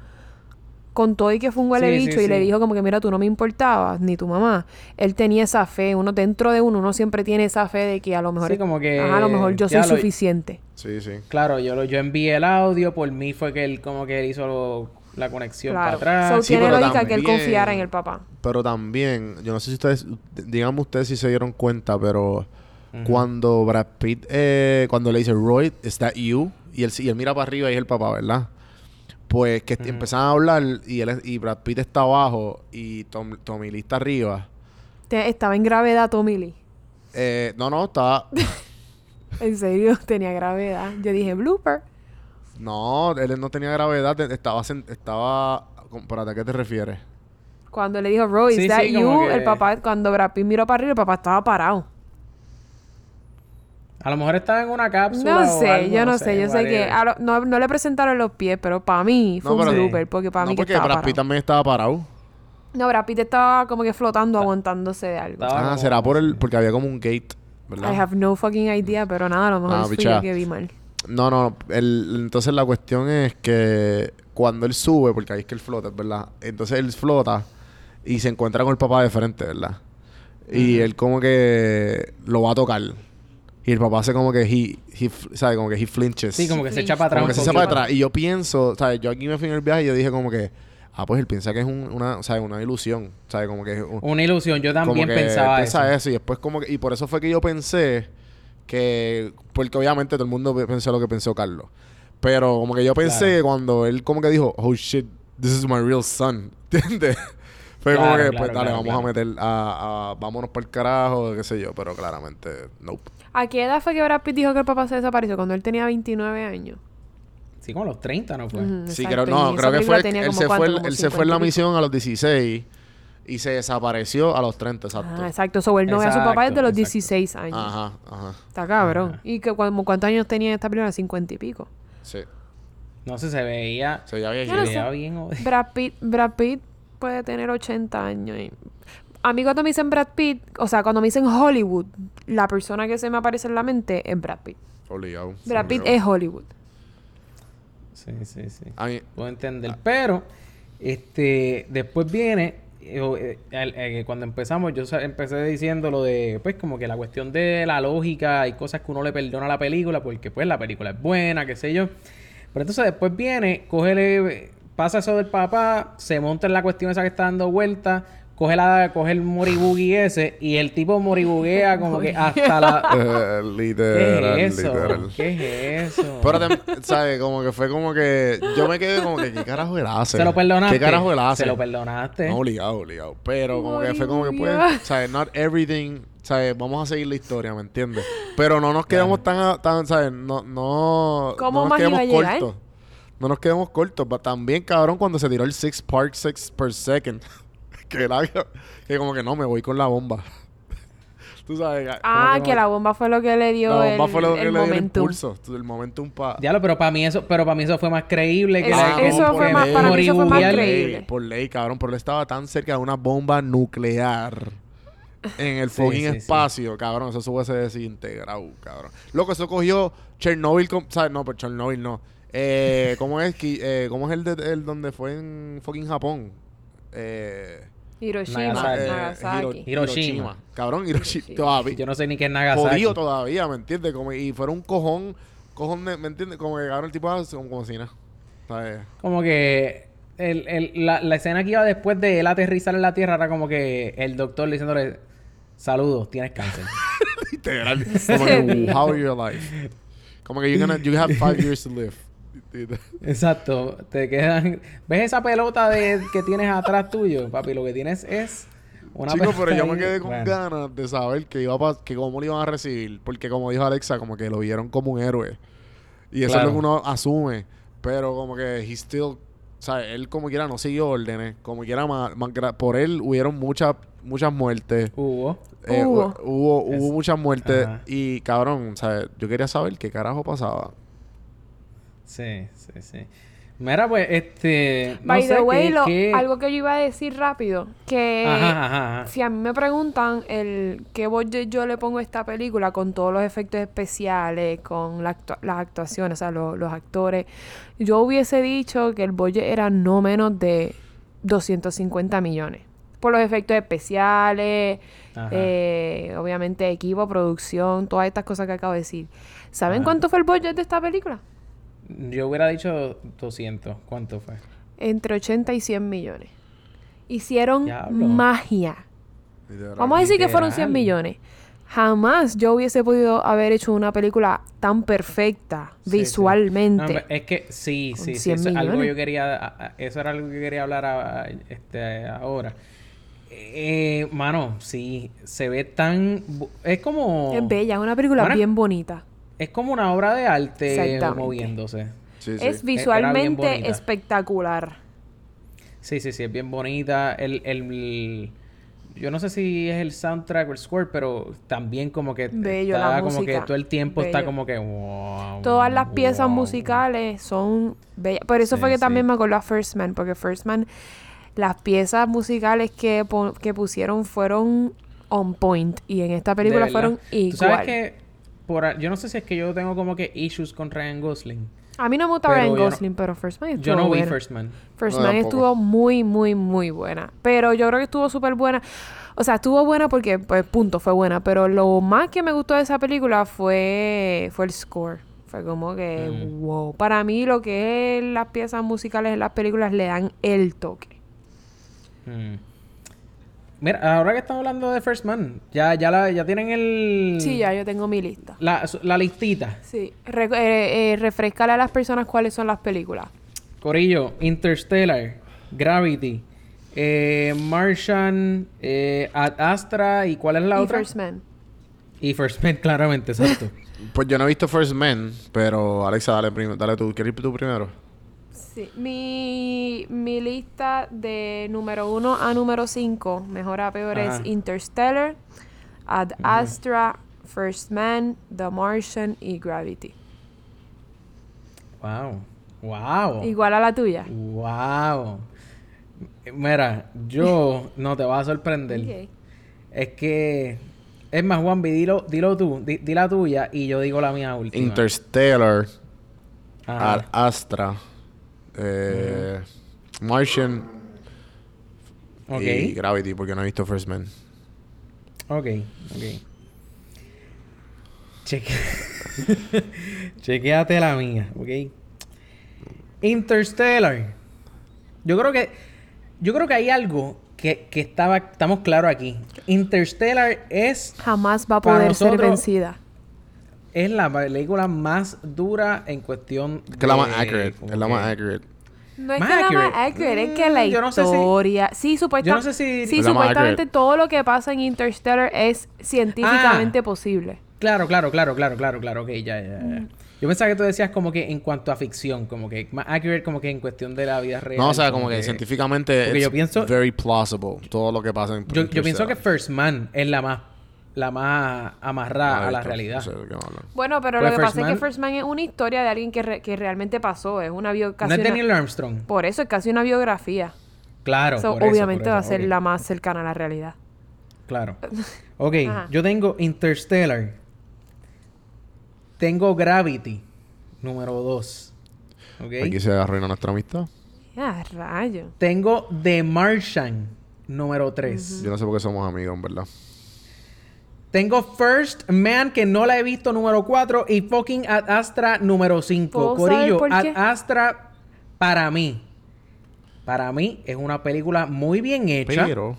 contó y que fue un huele Sí, sí, bicho y le dijo como que mira tú no me importabas ni tu mamá. Él tenía esa fe, uno dentro de uno, uno siempre tiene esa fe de que a lo mejor Sí, como que, ajá, a lo mejor yo soy lo- suficiente. Sí, sí. Claro, yo, lo- yo envié el audio, por mí fue que él como que hizo lo- la conexión Claro. para So, atrás. Sí, tiene pero lógica que él también- confiara en el papá. Pero también, yo no sé si ustedes, díganme ustedes si se dieron cuenta, pero cuando Brad Pitt, eh, cuando le dice, Roy, ¿is that you? Y él, y él mira para arriba y es el papá, ¿verdad? Pues que empiezan a hablar y, él, es- y Brad Pitt está abajo y Tom, Tommy Lee está arriba. Te- estaba en gravedad Tommy Lee. Eh, no, no, estaba... *laughs* En serio, *laughs* tenía gravedad. Yo dije, blooper. no, él no tenía gravedad, estaba... estaba ¿Para qué te refieres? Cuando le dijo, Roy, Sí, that sí, como you? que- El papá, cuando Brad Pitt miró para arriba, el papá estaba parado. A lo mejor estaba en una cápsula. No o sé, algo, yo no sé, yo sé que whatever. a lo- no, no le presentaron los pies, pero para mí fue No, un blooper, porque para mí que porque estaba Brad Pitt parado. también estaba parado. No, Brad Pitt estaba como que flotando, aguantándose de algo. Ah, será por el... Porque había como un gate, ¿verdad? I have no fucking idea, pero nada, a lo mejor Ah, fui yo que vi mal. No, no, el, entonces la cuestión es que cuando él sube, porque ahí es que él flota, ¿verdad? Entonces él flota y se encuentra con el papá de frente, ¿verdad? Y él como que lo va a tocar. Y el papá hace como que he, ¿sabe? Como que he flinches. Sí, como que se echa para atrás. Como que se echa para atrás. Y yo pienso, ¿sabes? Yo aquí me fui en el viaje y yo dije como que, ah, pues él piensa que es un- una, ¿sabes? Una ilusión, ¿sabes? Como que es un- Una ilusión, yo como también que pensaba piensa eso. y después como que y por eso fue que yo pensé que porque obviamente todo el mundo pe- pensó lo que pensó Carlos pero como que yo pensé Claro. cuando él como que dijo oh shit this is my real son *laughs* ¿entiendes? fue como que claro, pues dale claro, vamos claro. a meter a, a- vámonos para el carajo qué sé yo pero claramente nope ¿A qué edad fue que Brad Pitt dijo que el papá se desapareció? Cuando él tenía 29 años. Sí, como a los 30, ¿no fue? Sí creo no creo que fue él se fue cuánto, él se fue en 50 la misión a los 16 y se desapareció a los 30 exacto Ah, exacto. So, él no ve a su papá desde los exacto. 16 años. ajá ajá Está cabrón. Ajá. ¿Y que, cu- cuántos años tenía esta película? 50 y pico. sí No sé, se veía... se veía Yo Se no veía bien... o- Brad Pitt, Brad Pitt puede tener 80 años. y- a mí cuando me dicen Brad Pitt, o sea, cuando me dicen Hollywood, la persona que se me aparece en la mente es Brad Pitt. Obligado. Brad Pitt obligado. es Hollywood. Sí, sí, sí. A mí- Puedo entender. Pero, este, después viene, eh, eh, eh, cuando empezamos, yo empecé diciendo lo de, pues, como que la cuestión de la lógica y cosas que uno le perdona a la película, porque, pues, la película es buena, qué sé yo. Pero entonces después viene, cógele, pasa eso del papá, se monta en la cuestión esa que está dando vueltas, coge, la, coge el moribugi ese y el tipo moribuguea como que hasta la... *laughs* Literal, ¿Qué es eso? literal. ¿Qué es eso? Pero, te- ¿sabes? Como que fue como que... Yo me quedé como que, ¿qué carajo él hace? ¿Se lo perdonaste? ¿Qué carajo él hace? Se lo perdonaste. No, obligado, obligado. Pero como que fue como que, pues. ¿sabes? Not everything... ¿Sabes? Vamos a seguir la historia, ¿me entiendes? Pero no nos quedamos tan, tan, ¿sabes? No, no... ¿Cómo no nos más iba quedemos a llegar? cortos. No nos quedemos cortos. Pero también, cabrón, cuando se tiró el six part six per second. Que era... Que como que no, me voy con la bomba. *laughs* Tú sabes... como Ah, que la bomba fue lo que le dio la bomba el, fue lo que el le dio el impulso. El momentum para... Diablo, pero para mí eso, pero para mí eso fue más creíble que Eso- la eso fue más- para mí eso fue más moribuguear. creíble. Por ley, cabrón, pero él estaba tan cerca de una bomba nuclear en el *laughs* Sí, fucking sí, sí. espacio, cabrón. Eso se hubiese desintegrado, cabrón. Loco, eso cogió Chernobyl, con- ¿sabes? No, pero Chernobyl no. Eh, ¿Cómo es que, eh, cómo es el, de, el donde fue en fucking Japón? Eh, Hiroshima, Nagasaki. eh, Nagasaki. Hiro- Hiroshima. Cabrón, Hiroshima. Sí. Todavía. Yo no sé ni qué es Nagasaki. Jodido todavía, ¿me entiendes? Como, y fuera un cojón, cojón de, ¿me entiendes? Como que cabrón el tipo hace como. ¿Sabes? Como que el, el, la, la escena que iba después de él aterrizar en la Tierra era como que el doctor diciéndole saludos, tienes cáncer. *laughs* Literal. *laughs* Como que, how are your life? Como que you're gonna, you have five years to live. Exacto. Te quedan... ¿Ves esa pelota de, que tienes atrás tuyo? Papi, lo que tienes es una Chico, pelota pero yo me quedé con Bueno. ganas de saber que iba a pas- que cómo lo iban a recibir. Porque como dijo Alexa, como que lo vieron como un héroe. Y eso Claro. es lo que uno asume. Pero como que he still... O sea, él como quiera no siguió órdenes. Como quiera, más, por él hubieron muchas muchas muertes. Hubo. Eh, Hubo. hu- hubo, hubo Es- muchas muertes. Ajá. Y cabrón, ¿sabes? Yo quería saber qué carajo pasaba. Sí, sí, sí. Mira, pues, este... no By sé the qué- way, lo- qué- algo que yo iba a decir rápido, que Ajá, ajá, ajá. si a mí me preguntan el qué budget yo le pongo a esta película con todos los efectos especiales, con la las actuaciones, o sea, lo- los actores, yo hubiese dicho que el budget era no menos de 250 millones. Por los efectos especiales, eh, obviamente equipo, producción, todas estas cosas que acabo de decir. ¿Saben cuánto fue el budget de esta película? Yo hubiera dicho 200. ¿Cuánto fue? Entre 80 y 100 millones. Hicieron Diablo. magia. Literal. Vamos a decir que fueron 100 Literal. millones. Jamás yo hubiese podido haber hecho una película tan perfecta Sí, sí. visualmente. No, es que sí, sí, sí. 100 Eso es algo yo quería... Eso era algo que quería hablar a- a- este, ahora. Eh, mano, sí. Se ve tan... Es como... Es bella, es una película Bueno, bien bonita. Es como una obra de arte moviéndose. Sí, sí. Es visualmente bonita. espectacular. Sí, sí, sí. Es bien bonita. El... el yo no sé si es el soundtrack o el score, pero también como que Bello, está la como que música. todo el tiempo está como que wow, Todas las piezas wow. musicales son bellas. Por eso Sí, fue que sí. también me acordé a First Man, porque First Man, las piezas musicales que, que pusieron fueron on point. Y en esta película fueron igual. Tú sabes que por, a- yo no sé si es que yo tengo como que issues con Ryan Gosling. A mí no me gusta Pero Ryan no- Gosling, pero First Man estuvo Yo no vi buena. First Man. First No, Man tampoco. estuvo muy, muy, muy buena. Pero yo creo que estuvo súper buena. O sea, estuvo buena porque, pues, punto, fue buena. Pero lo más que me gustó de esa película fue, fue el score. Fue como que, Mm. wow. Para mí, lo que es las piezas musicales en las películas le dan el toque. Hmm. Mira, ahora que estamos hablando de First Man, ya, ya, la, ya tienen el... Sí, ya yo tengo mi lista. La, la listita. Sí. Re- eh, eh, refrescale a las personas cuáles son las películas. Corillo, Interstellar, Gravity, eh, Martian, eh, Ad Astra y ¿cuál es la y otra? First Man. Y First Man, *laughs* claramente, exacto. Pues yo no he visto First Man, pero Alexa, dale, dale tú. ¿Quieres ir tú primero? Sí. Mi, mi lista de número 1 a número 5, mejor a peor, Ajá. es Interstellar, Ad Astra, First Man, The Martian y Gravity. wow. Wow. Igual a la tuya. Wow. Mira, yo *laughs* no te vas a sorprender. Es que. Es más, Juanvi, dilo, dilo tú. Di, di la tuya y yo digo la mía última. Interstellar, Ajá. Ad Astra, eh, Martian y Gravity, porque no he visto First Man. Ok, ok. Cheque... *laughs* Chequéate la mía, ok. Interstellar. Yo creo que. Yo creo que hay algo que, que estaba. Estamos claros aquí. Interstellar es. Jamás va a poder ser vencida. Es la película más dura en cuestión. Que es la más de- accurate. Es la que- más accurate. No es Más que la más accurate. accurate, es que la Mm, yo no sé si- historia. Sí, supuestamente. yo no sé si- Sí, Es la supuestamente accurate. todo lo que pasa en Interstellar es científicamente posible. Claro, claro, claro, claro, claro, claro. Ok, ya, ya, ya. Yo pensaba que tú decías como que en cuanto a ficción, como que más accurate, como que en cuestión de la vida real. No, o sea, como que científicamente porque yo pienso- very plausible todo lo que pasa en Yo, yo pienso que. First Man es la más, la más amarrada a la realidad. Bueno, pero Pues lo que First pasa es que First Man es una historia de alguien que, re- que realmente pasó. Es una bio casi no es una- Neil Armstrong. Por eso es casi una biografía. Claro, So, por eso, obviamente por va a ser la más cercana a la realidad. Claro. *laughs* Ok, yo tengo Interstellar. Tengo Gravity, número 2. Ok. Aquí se arruina nuestra amistad. Ya, rayo. Tengo The Martian, número 3. Yo no sé por qué somos amigos, en verdad. Tengo First Man, que no la he visto, número 4. Y fucking Ad Astra, número 5. ¿Puedo saber Corillo, por Ad qué? Astra, para mí. Para mí es una película muy bien hecha. Pero...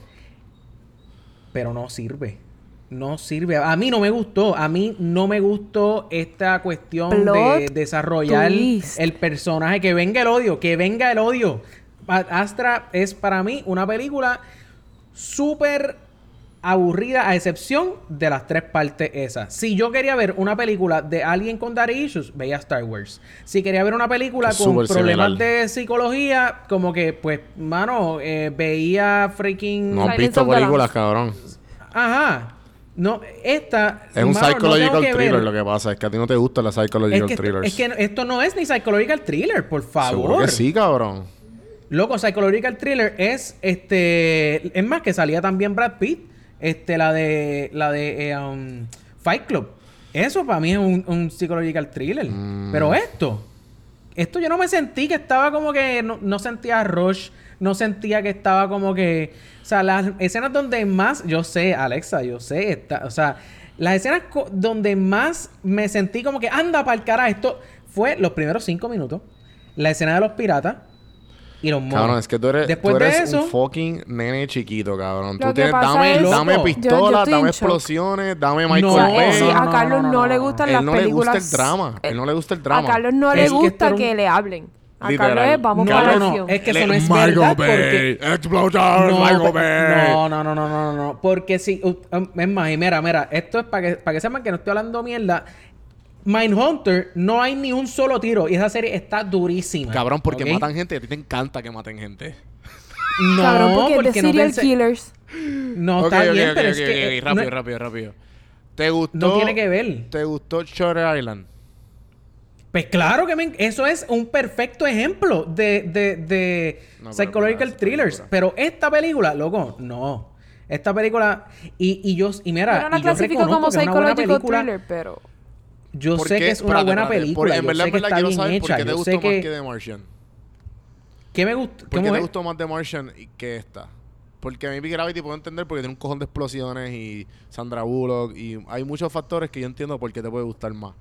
pero no sirve. No sirve. A mí no me gustó. A mí no me gustó esta cuestión de desarrollar twist. el personaje. Que venga el odio. Que venga el odio. Ad Astra es para mí una película súper aburrida, a excepción de las tres partes esas. Si yo quería ver una película de alguien con daddy issues, veía Star Wars. Si quería ver una película Es con problemas similar. de psicología, como que, pues, mano, eh, veía freaking... No has visto películas, cabrón. Ajá. No, esta. Es un mano, no psychological thriller ver. lo que pasa. Es que a ti no te gustan las Es psychological que, thrillers. es que esto no es ni psychological thriller, por Seguro favor. que sí, cabrón. Loco, psychological thriller es este. Es más, que salía también Brad Pitt. Este, la de. La de eh, um, Fight Club. Eso para mí es un, un psychological thriller. Mm. Pero esto. Esto yo no me sentí que estaba como que. No, no sentía rush. No sentía que estaba como que. O sea, las escenas donde más. Yo sé, Alexa, yo sé. Está, o sea, las escenas donde más me sentí como que. Anda para el cara. Esto fue los primeros cinco minutos. La escena de los piratas. Y los monos. Cabrón, es que tú eres, Después tú eres de eso. un fucking nene chiquito, cabrón. Lo Tú que tienes, pasa dame, es- dame Loco. Yo- yo pistola, estoy dame shock. explosiones, dame Michael No, O sea, Bay. eh, sí, no, a no, Carlos no, no, no, le no. gustan Él las no le gusta películas. el drama. eh, Él no le gusta el A drama. Carlos no Es le que esto gusta era que, un- le hablen. A Literal. Carlos es vamos No, para no, la no. acción. Es que Él eso no es es Michael verdad Bay. porque... Explosion, No, Michael Bay. no, no, no, no, no, no. Porque si... uh, um, es más, y mira, mira. Esto es para que, para que sepan que no estoy hablando mierda. Mindhunter no hay ni un solo tiro. Y esa serie está durísima. Cabrón, porque matan gente. A ti te encanta que maten gente. No, Cabrón, porque, es de no serial killers. No, está ok, bien, ok, pero ok, es que... ok, eh, rápido, no, rápido, rápido. ¿Te gustó? no tiene que ver. ¿Te gustó Shutter Island? Pues claro que me... Eso es un perfecto ejemplo de, de, de No, pero psychological thrillers. película. Pero esta película, loco, no. Esta película... Y, y yo... Y mira, Yo no la y yo clasifico reconozco como que es una buena psychological película. thriller, pero... Yo ¿Por sé qué? que es una buena película. En yo verdad, sé que está bien saber por hecha. qué te Yo gustó más que que... The Martian. ¿Qué me gustó? ¿Por qué ¿Cómo te es? gustó más The Martian que esta? Porque a mí Big Gravity puedo entender porque tiene un cojón de explosiones y Sandra Bullock y hay muchos factores que yo entiendo por qué te puede gustar más.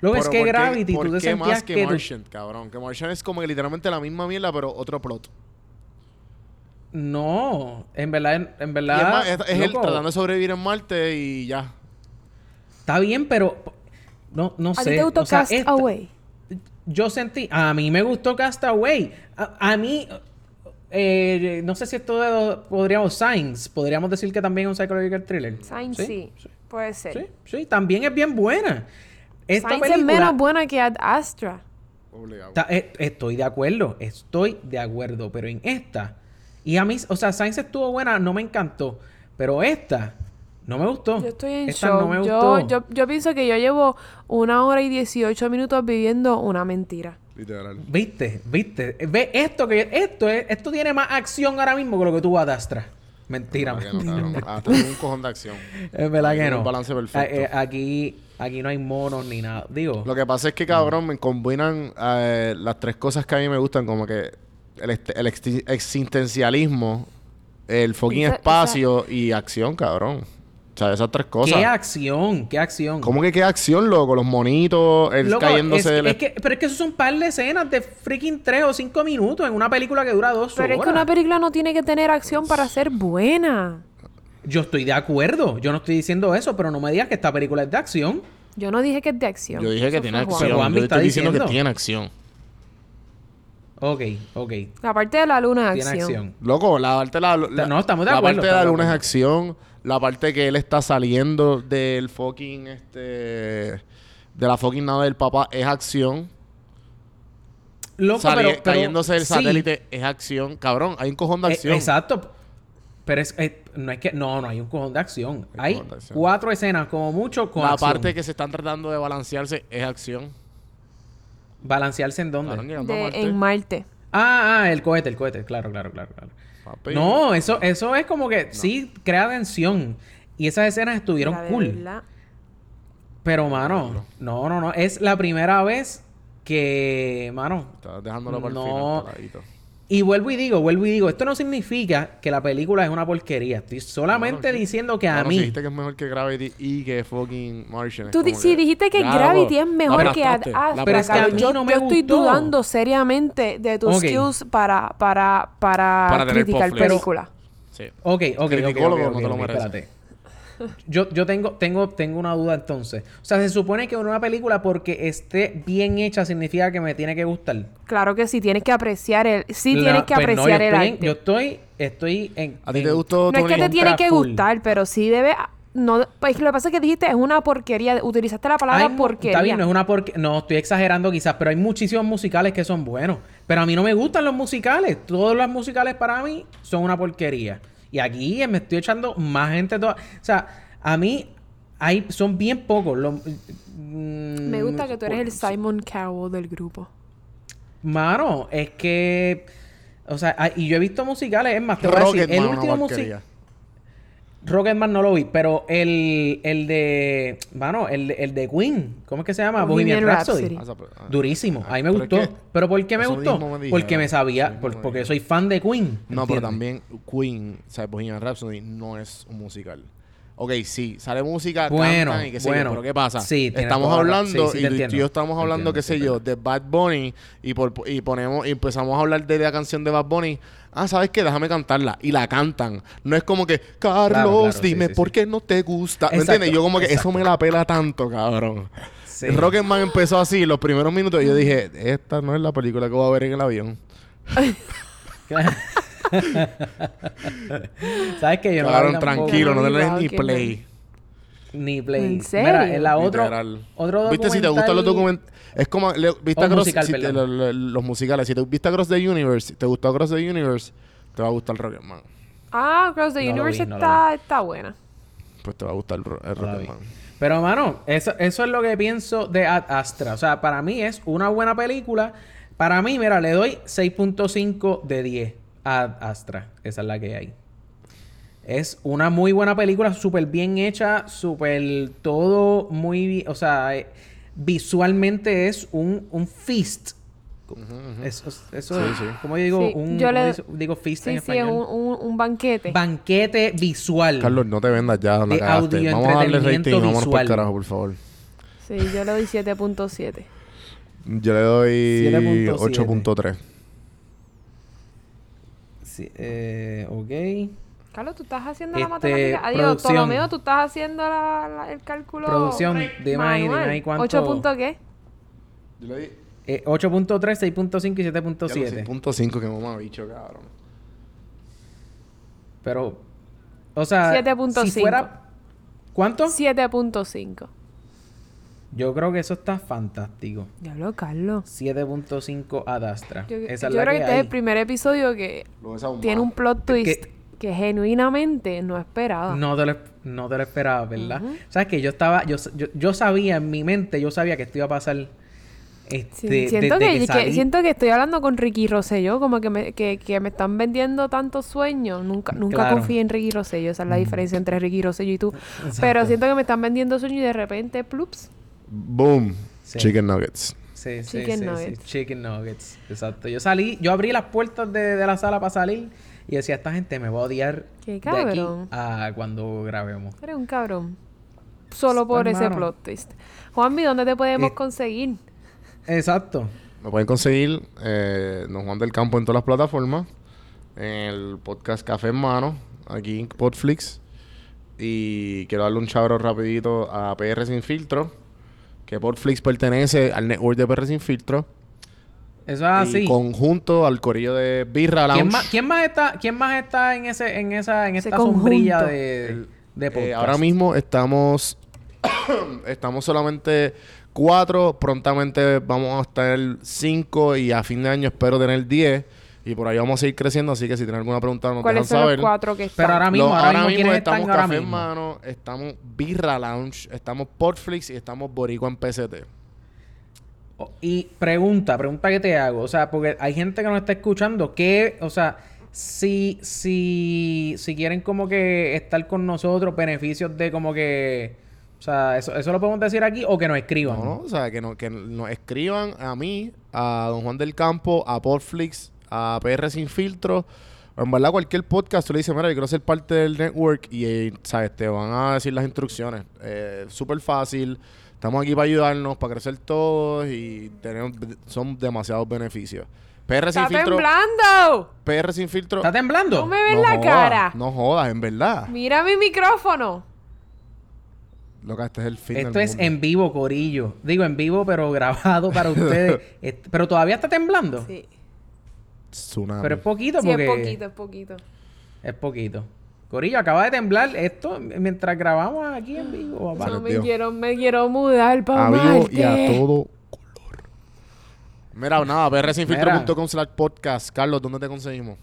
Luego es Pero que ¿por qué- Gravity, ¿por tú te qué sentías más que, que... tú- Martian, cabrón? Que Martian es como que literalmente la misma mierda, pero otro plot. No, en verdad, en, en Y verdad... es más, es, es él tratando de sobrevivir en Marte y ya. Está bien, pero... No, no ¿A sé. ti te gustó o sea, Cast esta- Away? Yo sentí... A mí me gustó Castaway. A, a mí... eh, no sé si esto de- podríamos... Science. Podríamos decir que también es un psychological thriller. Sign sí, puede ser. Sí, sí, también es bien buena. Esta Signs película... es menos buena que Ad Astra. Eh, estoy de acuerdo, estoy de acuerdo, pero en esta, y a mí, o sea, Science estuvo buena, no me encantó, pero esta no me gustó. Yo estoy en esta shock. no me yo, gustó. yo, yo pienso que yo llevo una hora y 18 minutos viviendo una mentira. Literal. ¿Viste? ¿Viste? Ve esto que esto es, esto tiene más acción ahora mismo que lo que tuvo Ad Astra. Mentira, no, mentira. cabrón. Ah, tengo un cojón de acción. *laughs* Es verdad que no. un balance perfecto. Eh, eh, aquí, aquí no hay monos ni nada. Digo, Lo que pasa es que, cabrón, me combinan eh, las tres cosas que a mí me gustan, como que el, este- el existencialismo, el fucking Esa- espacio y acción, cabrón. O sea, esas tres cosas. qué acción, qué acción. ¿Cómo que qué acción, loco? Los monitos, el Loco, cayéndose es, del... es que, pero es que eso son par de escenas de freaking 3 o 5 minutos en una película que dura dos Pero es horas. que una película no tiene que tener acción para ser buena. Yo estoy de acuerdo. Yo no estoy diciendo eso, pero no me digas que esta película es de acción. Yo no dije que es de acción. Yo dije que tiene acción. Pero Yo está estoy diciendo, diciendo. que tiene acción. Ok, ok. La parte de la luna es Tiene acción. acción. Loco, la parte de la, la- No, estamos de la acuerdo, parte de la luna es acción. La parte que él está saliendo del fucking este de la fucking nave del papá es acción. Loco, Sali- pero, pero- cayéndose el sí. satélite es acción. Cabrón, hay un cojón de Eh, acción. exacto. Pero es, eh, no es que no, no hay un cojón de acción. Hay Hay cojón de acción. cuatro escenas como mucho con la acción. parte que se están tratando de balancearse es acción. balancearse en dónde? De- Marte. en Marte. Ah, ah, el cohete, el cohete, claro, claro, claro, claro. Papi. No, eso, eso es como que sí crea tensión. Y esas escenas estuvieron La cool. verdad. Pero, mano, no, no, no. Es la primera vez que, mano. Estás dejándolo para el final. Y vuelvo y digo, vuelvo y digo, esto no significa que la película es una porquería. Estoy solamente diciendo que a Claro, mí. si dijiste que es mejor que Gravity y que fucking Martian. es Tú di- si que- dijiste que Gravity es mejor que Ad Pero es que a cabrón. mí yo, no me yo estoy gustó. dudando seriamente de tus Ok. skills para, para, para, criticar Netflix. película. Sí. Ok, ok, ok. Criticólogo ok, ok, no te lo ok, mereces. espérate. Yo, yo tengo, tengo, tengo una duda entonces. O sea, se supone que una película porque esté bien hecha significa que me tiene que gustar. Claro que sí, tienes que apreciar el... Sí La- tienes que pues no, apreciar yo el estoy en- arte. yo estoy, estoy en. ¿A ti en- te gustó No es que te tiene que full. gustar, pero sí debe... No, pues lo que pasa es que dijiste es una porquería. Utilizaste la palabra porquería. Está bien, no es una porque No, estoy exagerando quizás, pero hay muchísimos musicales que son buenos. Pero a mí no me gustan los musicales. Todos los musicales para mí son una porquería. Y aquí me estoy echando más gente toda. O sea, a mí hay, son bien pocos. Los, mm, Me gusta que tú eres el Simon Cowell del grupo. Mano, es que. O sea, hay- y yo he visto musicales, es más, te voy a decir, el último musical. Rocketman no lo vi, pero el, el de. Mano, el, de- el de Queen. ¿Cómo es que se llama? Bohemian Bohemian Rhapsody. Rhapsody. Ah, ah, Durísimo. A mí me pero gustó. que ¿Pero por qué me eso gustó? mismo me dijeron, porque me sabía. mismo por- me porque soy fan de Queen. No, pero también Queen, o sea, Bohemian Rhapsody no es un musical. Ok, sí, sale música, Bueno, cantan y qué sé yo, bueno. pero ¿qué pasa? Sí, Estamos hablando, sí, sí, y tú y yo estamos hablando, entiendo, qué sé yo, de Bad Bunny y, por, y ponemos y empezamos a hablar de la canción de Bad Bunny. Ah, ¿sabes qué? Déjame cantarla. Y la cantan. No es como que, Carlos, claro, dime sí, por sí. qué no te gusta. ¿Me entiendes? Yo como que eso me la pela tanto, cabrón. Sí. Rocketman empezó así, los primeros minutos, y yo dije, esta no es la película que voy a ver en el avión. *laughs* *laughs* ¿Sabes qué? Yo no la vi Cabrón, tampoco. tranquilo, no te le des ni play. Ni play. ¿En serio? Mira, en la otro, Literal. otro ¿Viste si te gustan los documental- documentales? Es como... le- ¿Viste Cross- musical, si te- perdón. lo- lo- los musicales? Si te viste Across the Universe, te gustó Across the Universe, te va a gustar Rocketman. Ah, Cross the No Universe vi, no está, está buena. Pues te va a gustar el, el No la vi. Rocketman. Pero, mano, eso, eso es lo que pienso de Ad Astra. O sea, para mí es una buena película. Para mí, mira, le doy 6.5 de 10 a Ad Astra. Esa es la que hay. Es una muy buena película, súper bien hecha, súper todo muy... O sea, eh, visualmente es un, un feast. Eso, eso Sí, sí. ¿cómo yo digo? Sí, un, yo ¿cómo le- dice- digo feast Sí, en sí, es español. un, un, un banquete. Banquete visual. Carlos, no te vendas ya, la De cagaste. audio Vamos a darle rating, vámonos por carajo, por favor. Sí, yo le doy 7.7. Yo le doy 7.7. 8.3. Sí, eh, ok. Carlos, tú estás haciendo la Este, matemática. Adiós, producción. Ptolomeo, tú estás haciendo la- la- el cálculo. Producción, dime ahí, dime ahí cuánto- ¿Ocho punto qué? Yo le di Eh, 8.3, 6.5 y 7.7. 6.5 que mamá bicho, cabrón. Pero, o sea, 7.5. si fuera... ¿Cuánto? 7.5. Yo creo que eso está fantástico. Diablo, Carlos. 7.5 Ad Astra. Yo, Esa es yo la creo que que este es el primer episodio que tiene un plot twist Que- que, genuinamente no esperaba. No te, lo, no te lo esperaba, ¿verdad? Sabes que yo estaba, yo, yo, yo sabía en mi mente, yo sabía que esto iba a pasar Este, Sí, siento, desde que, que- salí- siento que estoy hablando con Ricky Rosselló, como que me, que, que me están vendiendo tantos sueños. Nunca, nunca Claro. confié en Ricky Rosselló, esa es la diferencia entre Ricky Rosselló y tú. Exacto. Pero siento que me están vendiendo sueños y de repente, plups. Boom. Sí. Chicken nuggets. Sí, sí, Chicken sí, sí, nuggets. Chicken nuggets. Exacto. Yo salí, yo abrí las puertas de, de la sala para salir y decía, esta gente me va a odiar Qué de aquí cabrón. a cuando grabemos. Eres un cabrón. Solo por ese plot twist. Juanmi, ¿dónde te podemos Eh, conseguir? Exacto. Me pueden conseguir eh, Don Juan del Campo en todas las plataformas. En el podcast Café en Mano, aquí en Podflix. Y quiero darle un chabro rapidito a PR Sin Filtro. Que Podflix pertenece al network de PR Sin Filtro. Eso es así. Y conjunto al corillo de Birra Lounge. ¿Quién más, quién más está, quién más está en ese, en esa, en Ese esta sombrilla de, Eh, podcast? ahora mismo estamos *coughs* estamos solamente cuatro. Prontamente vamos a estar cinco y a fin de año espero tener diez. Y por ahí vamos a seguir creciendo. Así que si tienen alguna pregunta nos ¿Cuáles dejan son saber. los cuatro que están? Pero ahora mismo, Lo- ahora, mismo, ¿quiénes están estamos ahora Café en mismo? Mano, estamos Birra Lounge, estamos Portflix y estamos Boricua en PCT. Y pregunta, pregunta que te hago. O sea, porque hay gente que nos está escuchando que, o sea, si, si, si quieren como que estar con nosotros, beneficios de como que, o sea, eso, eso lo podemos decir aquí o que nos escriban. No, no, o sea, que, no, que nos escriban a mí, a Don Juan del Campo, a Portflix, a PR Sin Filtro. En verdad, cualquier podcast, tú le dices, mira, yo quiero ser parte del network y, eh, ¿sabes? Te van a decir las instrucciones. Eh, Súper fácil. Estamos aquí para ayudarnos, para crecer todos y tenemos, son demasiados beneficios. PR Sin ¡Está Filtro. temblando! PR Sin Filtro. ¿Está temblando? No me ves no la jodas, cara. No jodas, en verdad. Mira mi micrófono. Loca, este es el fin Esto del es mundo. en vivo, Corillo. Digo en vivo, pero grabado para *laughs* ustedes. Pero todavía está temblando. Sí. Tsunami. Pero es poquito Sí, porque... es poquito, es poquito. Es poquito. Corillo, acaba de temblar esto mientras grabamos aquí en vivo, papá. No me Dios. quiero, me quiero mudar para a vivo y a todo color. Mira, nada, prsinfiltro.com slash podcast. Carlos, ¿dónde te conseguimos?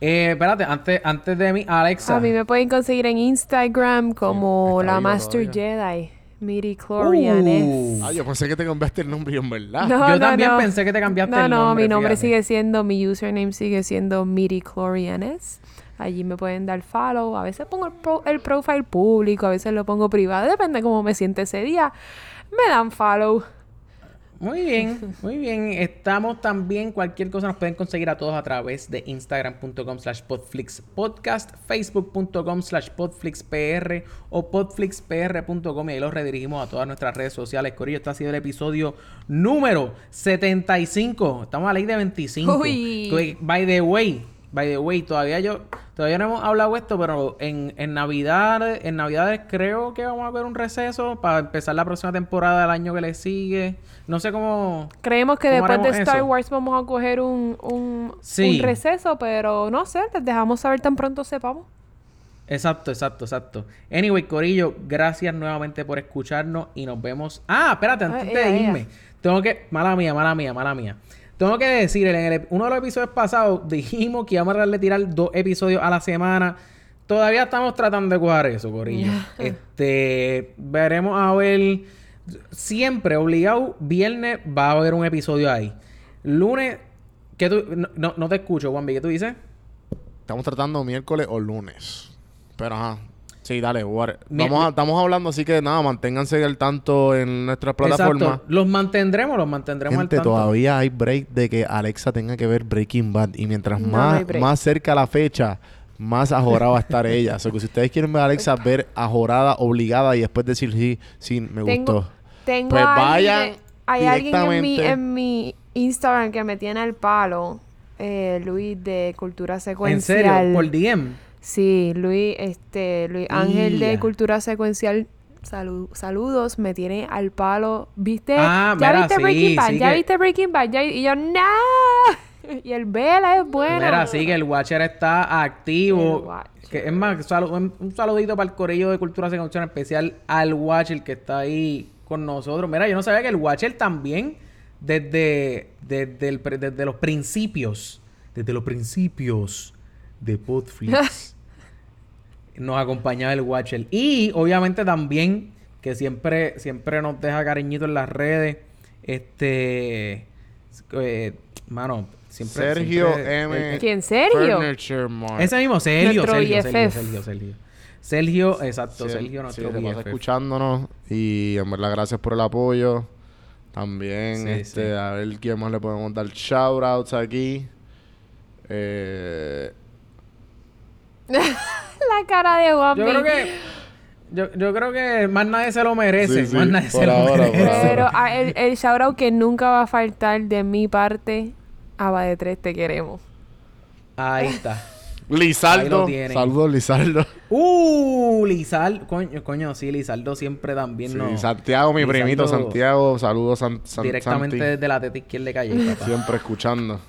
Eh, espérate, antes, antes de mí, Alexa. A mí me pueden conseguir en Instagram como la Master todavía. Jedi. Miri Clorianes. Uh. Ah, yo pensé que te cambiaste el nombre y en verdad. No, Yo no, también no. pensé que te cambiaste no, el No, nombre, mi nombre fíjate. sigue siendo, mi username sigue siendo Miri Clorianes. Allí me pueden dar follow. A veces pongo el, pro- el profile público, a veces lo pongo privado. Depende cómo me siente ese día. Me dan follow. Muy bien, muy bien. Estamos también, cualquier cosa nos pueden conseguir a todos a través de instagram.com slash podflixpodcast, facebook.com slash podflixpr o podflixpr.com y ahí los redirigimos a todas nuestras redes sociales. Corillo, este ha sido el episodio número 75. Estamos a la ley de 25. Uy. By the way, by the way, todavía yo, todavía no hemos hablado esto, pero en, en Navidad, en Navidades creo que vamos a ver un receso para empezar la próxima temporada del año que le sigue. No sé cómo. Creemos que ¿Cómo después de Star eso? Wars vamos a coger un, un, Sí. un receso, pero no sé, les dejamos saber tan pronto sepamos. Exacto, exacto, exacto. Anyway, Corillo, gracias nuevamente por escucharnos y nos vemos. Ah, espérate, antes Ah, de irme. Tengo que. Mala mía, mala mía, mala mía. Tengo que decir, en el- uno de los episodios pasados dijimos que íbamos a darle tirar dos episodios a la semana. Todavía estamos tratando de cuadrar eso, Corillo. *laughs* este. Veremos a ver. Siempre, obligado, viernes va a haber un episodio ahí. Lunes. ¿Qué tú.? No, no, no te escucho, Juanvi. ¿Qué tú dices? Estamos tratando miércoles o lunes. Pero ajá. Sí, dale, Vamos a- estamos hablando, así que nada, manténganse al tanto en nuestras plataformas. Exacto. Los mantendremos, los mantendremos Gente, al tanto. todavía hay break de que Alexa tenga que ver Breaking Bad. Y mientras No, más, más cerca la fecha, más ajorada va a estar ella. *laughs* O sea, que si ustedes quieren ver a Alexa ver ajorada, obligada y después decir sí, sí, me Tengo, gustó. tengo Pues vayan hay alguien en mi, en mi Instagram que me tiene el palo. eh, Luis de Cultura ¿En Secuencial. serio? ¿Por DM? Sí, Luis, este, Luis Ángel de. Cultura Secuencial. salu- saludos, me tiene al palo. ¿Viste? Ah, ¿Ya mira, viste sí, Breaking Bad? sí ¿Ya que- viste Breaking Bad? ¿Ya- Y yo, ¡no! *laughs* Y el Vela es bueno. Mira, sí que el Watcher está activo. Watcher. Que, es más, salu- un, un saludito para el corillo de Cultura Secuencial, en especial al Watcher que está ahí con nosotros. Mira, yo no sabía que el Watcher también, desde, desde, el pre- desde los principios, desde los principios de Podflix, *laughs* nos acompañaba el Watcher. Y obviamente también, que siempre, siempre nos deja cariñito en las redes, Este. eh, mano, siempre. Sergio siempre- M. ¿Quién? ¿Sergio? Furniture Mart. ese mismo, Sergio, Sergio, Sergio. Sergio, Sergio. Sergio, exacto, Sí, Sergio, sí, nuestro BFF. escuchándonos y en verdad gracias por el apoyo. También, Sí, este, sí. a ver quién más le podemos dar shoutouts aquí. Eh, *laughs* La cara de Juan Yo creo que. Yo, yo creo que más nadie se lo merece. Sí, sí, más nadie por se lo ahora, merece. Pero ah, el, el shoutout que nunca va a faltar de mi parte, Aba de tres te queremos. Ahí está. Lizardo. Saludos, Lizardo. Uh, Lizardo. Coño, coño, sí, Lizardo siempre también Sí, no. Santiago, mi Lizardo primito Santiago. Saludos, San, San- Directamente Santi. desde la teta izquierda de calle, papá. Siempre escuchando.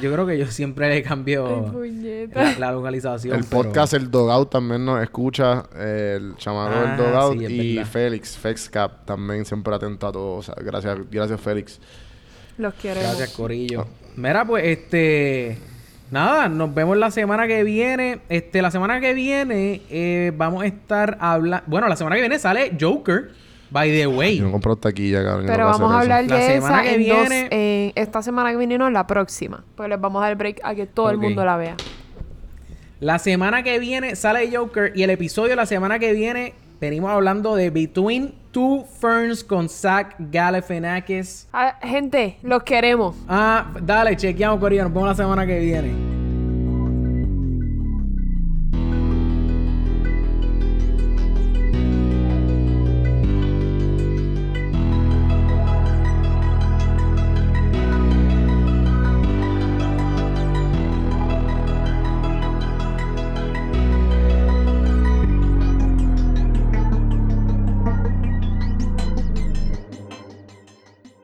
Yo creo que yo siempre le cambio la, la localización. El pero- podcast El Dogout también nos escucha. eh, el chamaco Ah, del Dogout. sí, y verdad. Félix, FexCap, también siempre atento a todo. O sea, gracias, gracias Félix. Los queremos. Gracias, Corillo. Mira, pues, este. Nada, nos vemos la semana que viene. Este, la semana que viene eh, vamos a estar hablando. Bueno, la semana que viene sale Joker. By the way. Yo no compro taquilla, cabrón. yo no Pero vamos a hablar eso. La de semana esa que en viene- dos, en esta semana que viene, no, la próxima. Pues les vamos a dar break a que todo el mundo la vea. La semana que viene sale Joker. Y el episodio de la semana que viene venimos hablando de Between Two Ferns con Zach Galifianakis. Ah, gente, los queremos. Ah, dale, chequeamos, Corillo. Nos vemos la semana que viene.